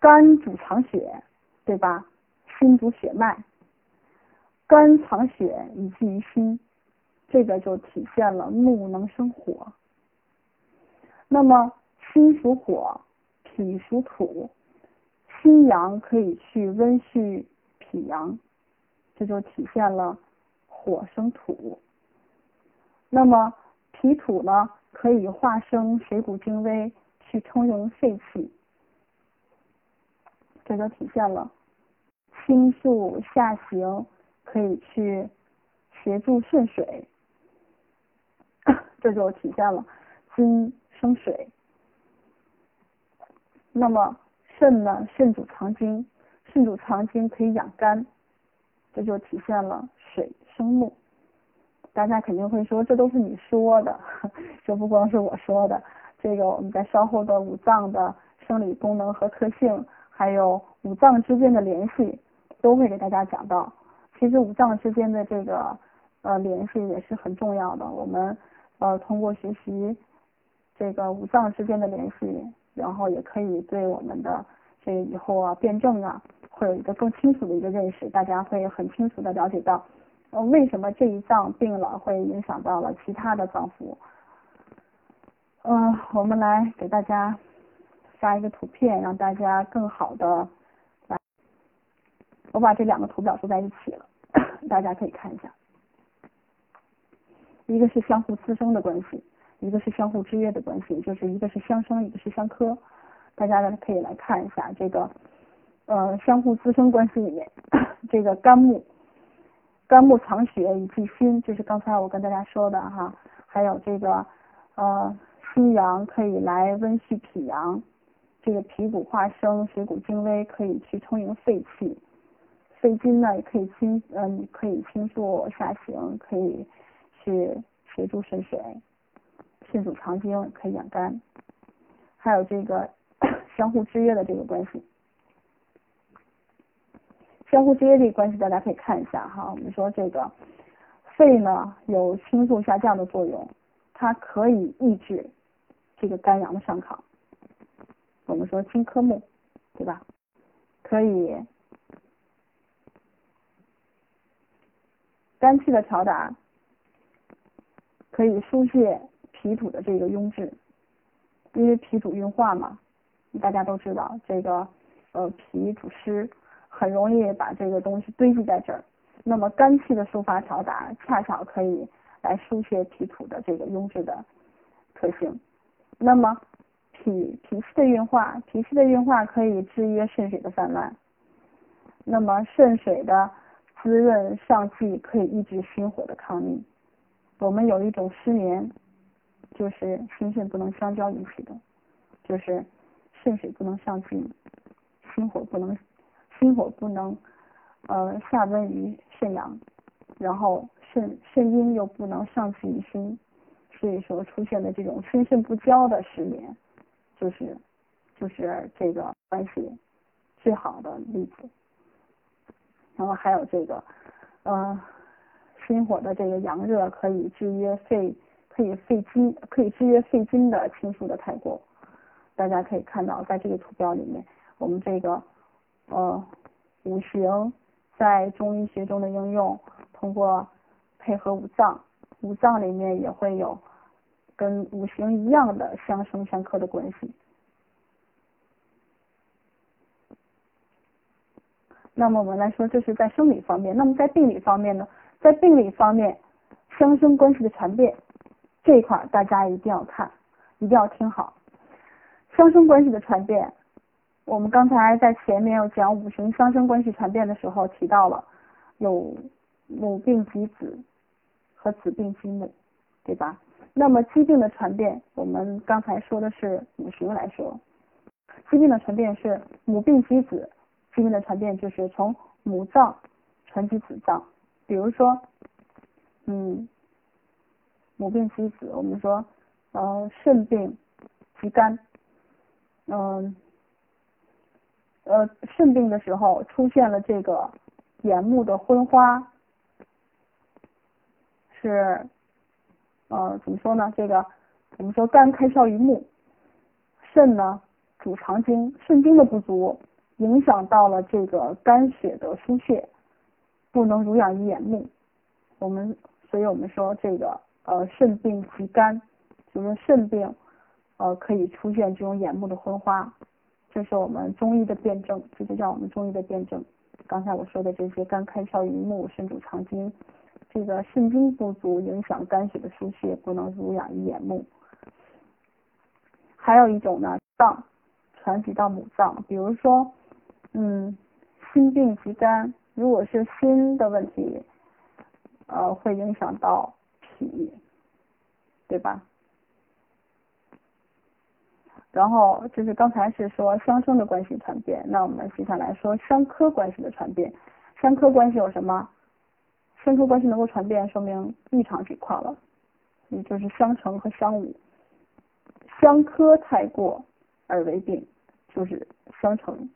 肝主藏血，对吧？心主血脉。肝藏血以寄于心，这个就体现了木能生火。那么心属火，脾属土，心阳可以去温煦脾阳，这就体现了火生土。那么脾土呢，可以化生水谷精微，去充盈肺气，这就体现了心速下行。可以去协助肾水，这就体现了金生水。那么肾呢？肾主藏精，肾主藏精可以养肝，这就体现了水生木。大家肯定会说，这都是你说的，这不光是我说的。这个我们在稍后的五脏的生理功能和特性，还有五脏之间的联系，都会给大家讲到。其实五脏之间的这个呃联系也是很重要的。我们呃通过学习这个五脏之间的联系，然后也可以对我们的这个以后啊辩证啊会有一个更清楚的一个认识。大家会很清楚的了解到，呃为什么这一脏病了会影响到了其他的脏腑。嗯，我们来给大家发一个图片，让大家更好的。我把这两个图表做在一起了，大家可以看一下，一个是相互滋生的关系，一个是相互制约的关系，就是一个是相生，一个是相克。大家呢可以来看一下这个呃相互滋生关系里面，这个肝木，肝木藏血以济心，就是刚才我跟大家说的哈，还有这个呃心阳可以来温煦脾阳，这个脾骨化生，水谷精微，可以去充盈肺气。肺经呢也可以清，嗯，可以清肃下行，可以去协助肾水，肾主藏精，可以养肝，还有这个 相互制约的这个关系，相互制约这个关系大家可以看一下哈，我们说这个肺呢有清肃下降的作用，它可以抑制这个肝阳的上亢，我们说金科木，对吧？可以。肝气的调达可以疏泄脾土的这个壅滞，因为脾主运化嘛，大家都知道这个呃脾主湿，很容易把这个东西堆积在这儿。那么肝气的抒发调达，恰巧可以来疏泄脾土的这个壅滞的特性。那么脾脾气的运化，脾气的运化可以制约肾水的泛滥。那么肾水的滋润上气可以抑制心火的抗逆。我们有一种失眠，就是心肾不能相交引起的，就是肾水不能上进，心火不能心火不能呃下温于肾阳，然后肾肾阴又不能上气于心，所以说出现的这种心肾不交的失眠，就是就是这个关系最好的例子。然后还有这个，呃，心火的这个阳热可以制约肺，可以肺经，可以制约肺经的清肃的太过。大家可以看到，在这个图标里面，我们这个呃五行在中医学中的应用，通过配合五脏，五脏里面也会有跟五行一样的相生相克的关系。那么我们来说，这是在生理方面。那么在病理方面呢？在病理方面，相生关系的传变这一块，大家一定要看，一定要听好。相生关系的传变，我们刚才在前面有讲五行相生关系传变的时候提到了，有母病及子和子病及母，对吧？那么疾病的传变，我们刚才说的是五行来说，疾病的传变是母病及子。病的传变就是从母脏传及子脏，比如说，嗯，母病及子，我们说，呃，肾病及肝，嗯，呃，肾病的时候出现了这个眼目的昏花，是，呃，怎么说呢？这个我们说肝开窍于目，肾呢主藏精，肾精的不足影响到了这个肝血的输泄。不能濡养于眼目，我们所以我们说这个呃肾病及肝，就是肾病呃可以出现这种眼目的昏花，这是我们中医的辩证，这就叫我们中医的辩证。刚才我说的这些肝开窍于目，肾主藏精，这个肾精不足影响肝血的输泄，不能濡养于眼目。还有一种呢，脏传及到母脏，比如说嗯心病及肝。如果是心的问题，呃，会影响到脾，对吧？然后就是刚才是说相生的关系传变，那我们接下来说相克关系的传变。相克关系有什么？相克关系能够传变，说明异常情况了，也就是相乘和相侮。相克太过而为病，就是相乘。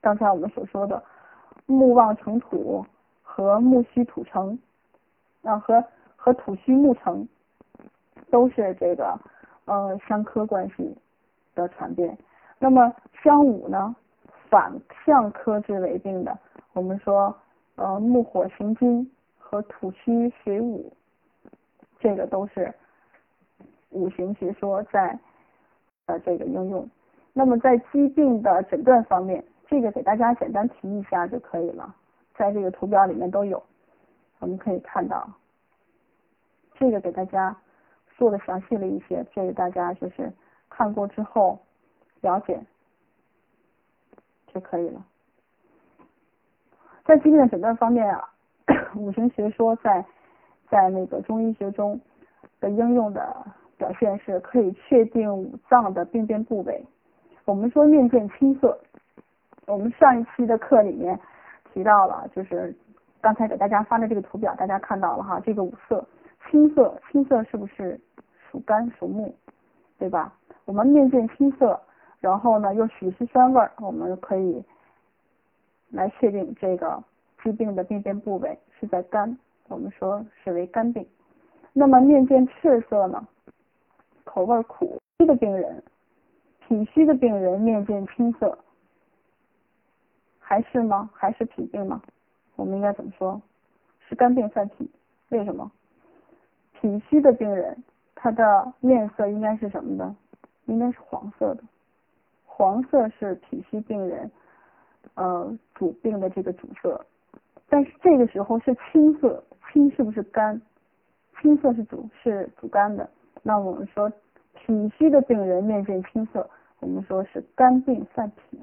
刚才我们所说的。木旺成土和木虚土成，啊和和土虚木成，都是这个呃相克关系的传变。那么相侮呢，反向克之为病的，我们说呃木火行金和土虚水侮，这个都是五行学说在呃这个应用。那么在疾病的诊断方面。这个给大家简单提一下就可以了，在这个图表里面都有，我们可以看到，这个给大家做的详细了一些，这个大家就是看过之后了解就可以了。在疾病的诊断方面啊，五行学说在在那个中医学中的应用的表现是可以确定五脏的病变部位。我们说面见青色。我们上一期的课里面提到了，就是刚才给大家发的这个图表，大家看到了哈，这个五色，青色，青色是不是属肝属木，对吧？我们面见青色，然后呢又许是酸味儿，我们可以来确定这个疾病的病变部位是在肝，我们说是为肝病。那么面见赤色呢，口味苦，虚的病人，脾虚的病人面见青色。还是吗？还是脾病吗？我们应该怎么说？是肝病犯脾，为什么？脾虚的病人，他的面色应该是什么的？应该是黄色的。黄色是脾虚病人呃主病的这个主色，但是这个时候是青色，青是不是肝？青色是主是主肝的。那我们说脾虚的病人面见青色，我们说是肝病犯脾。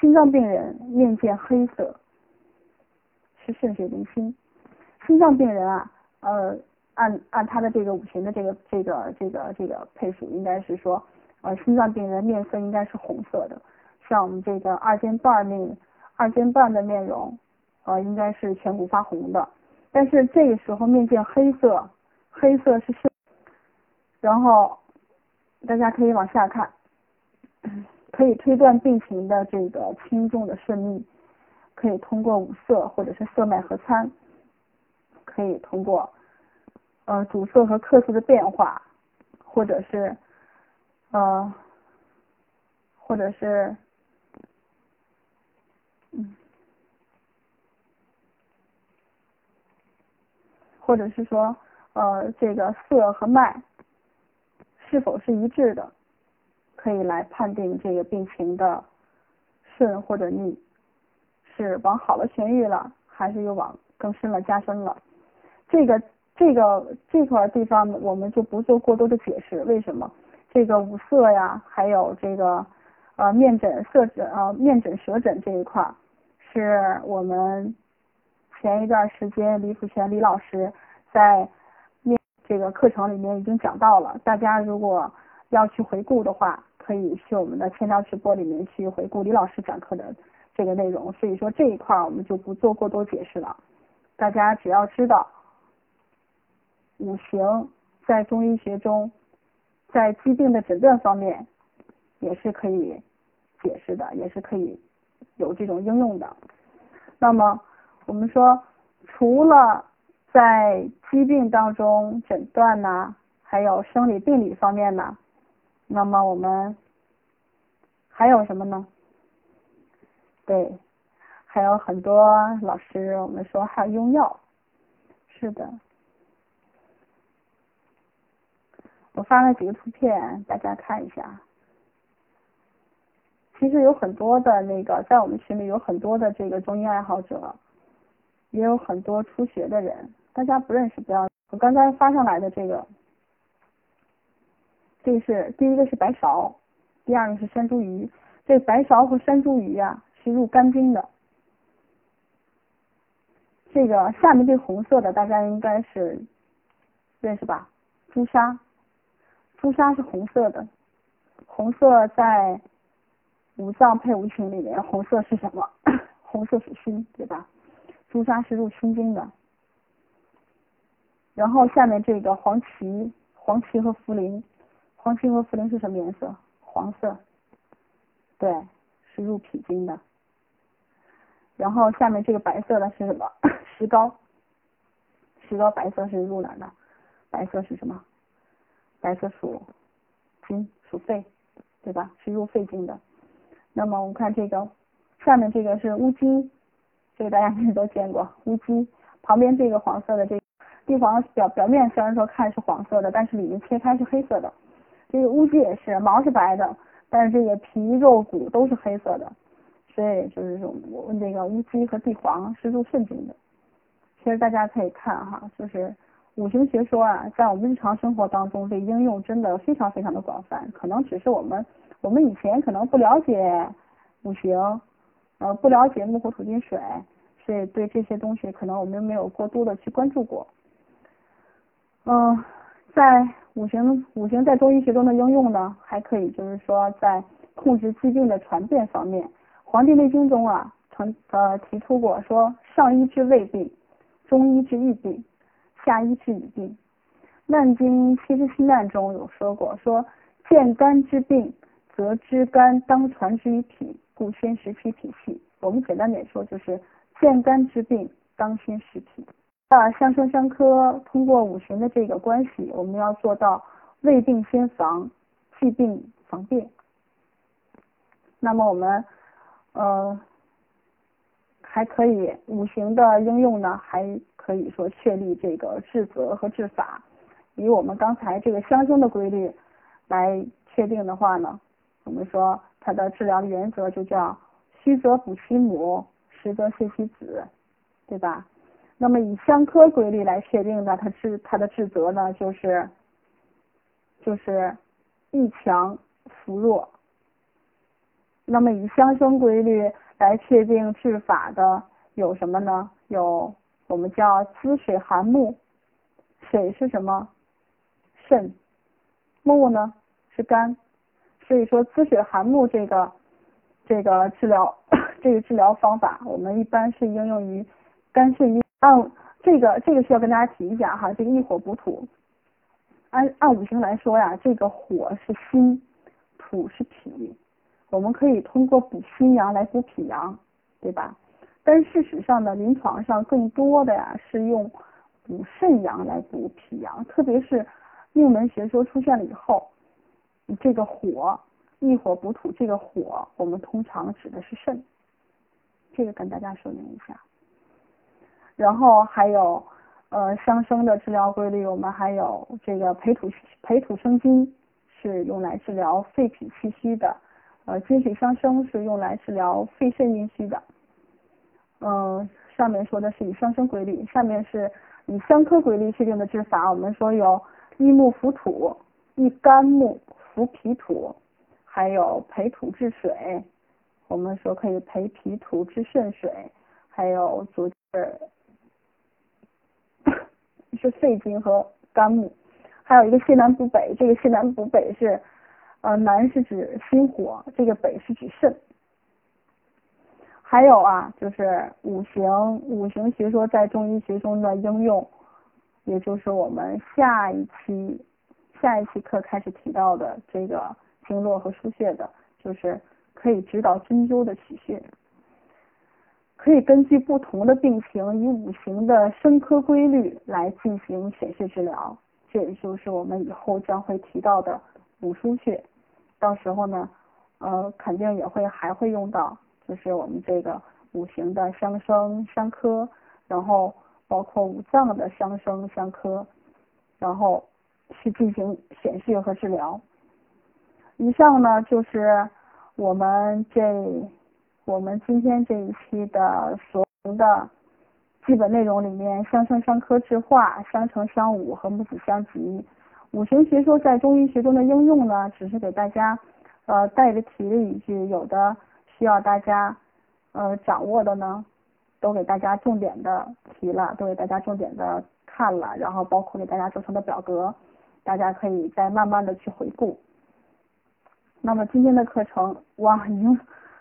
心脏病人面见黑色，是肾水凝心。心脏病人啊，呃，按按他的这个五行的这个这个这个这个配属，应该是说，呃，心脏病人面色应该是红色的。像我们这个二尖瓣面，二尖瓣的面容，呃，应该是颧骨发红的。但是这个时候面见黑色，黑色是肾。然后大家可以往下看。可以推断病情的这个轻重的顺利，可以通过五色或者是色脉合参，可以通过呃主色和客色的变化，或者是呃或者是嗯，或者是说呃这个色和脉是否是一致的。可以来判定这个病情的顺或者逆，是往好了痊愈了，还是又往更深了加深了？这个这个这块地方我们就不做过多的解释。为什么？这个五色呀，还有这个呃面诊色诊呃面诊舌诊这一块，是我们前一段时间李福全李老师在面这个课程里面已经讲到了。大家如果要去回顾的话，可以去我们的千聊直播里面去回顾李老师讲课的这个内容，所以说这一块我们就不做过多解释了。大家只要知道五行在中医学中，在疾病的诊断方面也是可以解释的，也是可以有这种应用的。那么我们说，除了在疾病当中诊断呢，还有生理病理方面呢，那么我们还有什么呢？对。还有很多老师，我们说还有用药，是的。我发了几个图片，大家看一下。其实有很多的那个，在我们群里有很多的这个中医爱好者，也有很多初学的人，大家不认识不要。我刚才发上来的这个，这个是第一个是白芍，第二个是山茱萸。这白芍和山茱萸呀，是入肝经的。这个下面这红色的大家应该是认识吧？朱砂，朱砂是红色的，红色在五脏配五行里面，红色是什么？红色属心，对吧？朱砂是入心经的。然后下面这个黄芪，黄芪和茯苓，黄芪和茯苓是什么颜色？黄色，对，是入脾经的。然后下面这个白色的是什么？石膏，石膏白色是入哪的？白色是什么？白色属金，属肺，对吧？是入肺经的。那么我们看这个，下面这个是乌鸡，这个大家应该都见过乌鸡。旁边这个黄色的这地方表表面虽然说看是黄色的，但是里面切开是黑色的。这个乌鸡也是毛是白的，但是这个皮肉骨都是黑色的，所以就是说我们这个乌鸡和地黄是入肾经的。其实大家可以看哈，就是五行学说啊，在我们日常生活当中，这应用真的非常非常的广泛。可能只是我们我们以前可能不了解五行，呃，不了解木火土金水，所以对这些东西可能我们没有过多的去关注过。嗯，在五行五行在中医学中的应用呢，还可以就是说在控制疾病的传变方面，《黄帝内经》中啊曾呃提出过说，上医治胃病。中医治愈病，下医治已病。《难经七十七难》中有说过，说见肝之病，则知肝当传之于脾，故先食其脾气。我们简单点说，就是见肝之病，当先食脾。那，相生相克，通过五行的这个关系，我们要做到未病先防，既病防变。那么我们，呃。还可以，五行的应用呢，还可以说确立这个治则和治法。以我们刚才这个相生的规律来确定的话呢，我们说它的治疗原则就叫虚则补其母，实则泻其子，对吧？那么以相克规律来确定呢，它治它的治则呢，就是就是易强扶弱。那么以相生规律。来确定治法的有什么呢？有我们叫滋水寒木，水是什么？肾，木呢是肝，所以说滋水寒木这个这个治疗 这个治疗方法，我们一般是应用于肝肾阴。按这个这个需要跟大家提一下哈，这个一火补土，按按五行来说呀，这个火是心，土是脾。我们可以通过补心阳来补脾阳，对吧？但事实上呢，临床上更多的呀是用补肾阳来补脾阳，特别是命门学说出现了以后，这个火一火补土，这个火我们通常指的是肾，这个跟大家说明一下。然后还有呃相生的治疗规律，我们还有这个培土培土生金，是用来治疗肺脾气虚的。呃，金水相生是用来治疗肺肾阴虚的。嗯，上面说的是以相生规律，下面是以相克规律确定的治法。我们说有益木扶土，益肝木扶脾土，还有培土治水。我们说可以培脾土治肾水，还有足治是肺经和肝木，还有一个西南补北。这个西南补北是。呃，南是指心火，这个北是指肾。还有啊，就是五行五行学说在中医学中的应用，也就是我们下一期下一期课开始提到的这个经络和腧穴的，就是可以指导针灸的取穴，可以根据不同的病情，以五行的生科规律来进行显示治疗。这也就是我们以后将会提到的五腧穴，到时候呢，呃，肯定也会还会用到，就是我们这个五行的相生相克，然后包括五脏的相生相克，然后去进行显示和治疗。以上呢就是我们这我们今天这一期的所有的。基本内容里面，相生相克制化，相成相侮和母子相及。五行学说在中医学中的应用呢，只是给大家呃带着提了一句，有的需要大家呃掌握的呢，都给大家重点的提了，都给大家重点的看了，然后包括给大家做成的表格，大家可以再慢慢的去回顾。那么今天的课程，哇，已经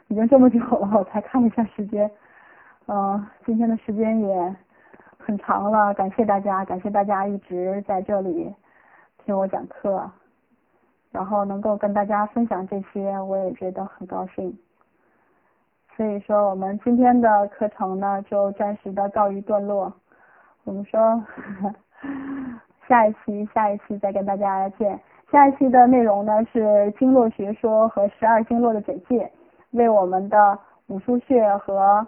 已经这么久了，我才看了一下时间。嗯，今天的时间也很长了，感谢大家，感谢大家一直在这里听我讲课，然后能够跟大家分享这些，我也觉得很高兴。所以说，我们今天的课程呢，就暂时的告一段落。我们说 下一期，下一期再跟大家见。下一期的内容呢是经络学说和十二经络的简介，为我们的五腧穴和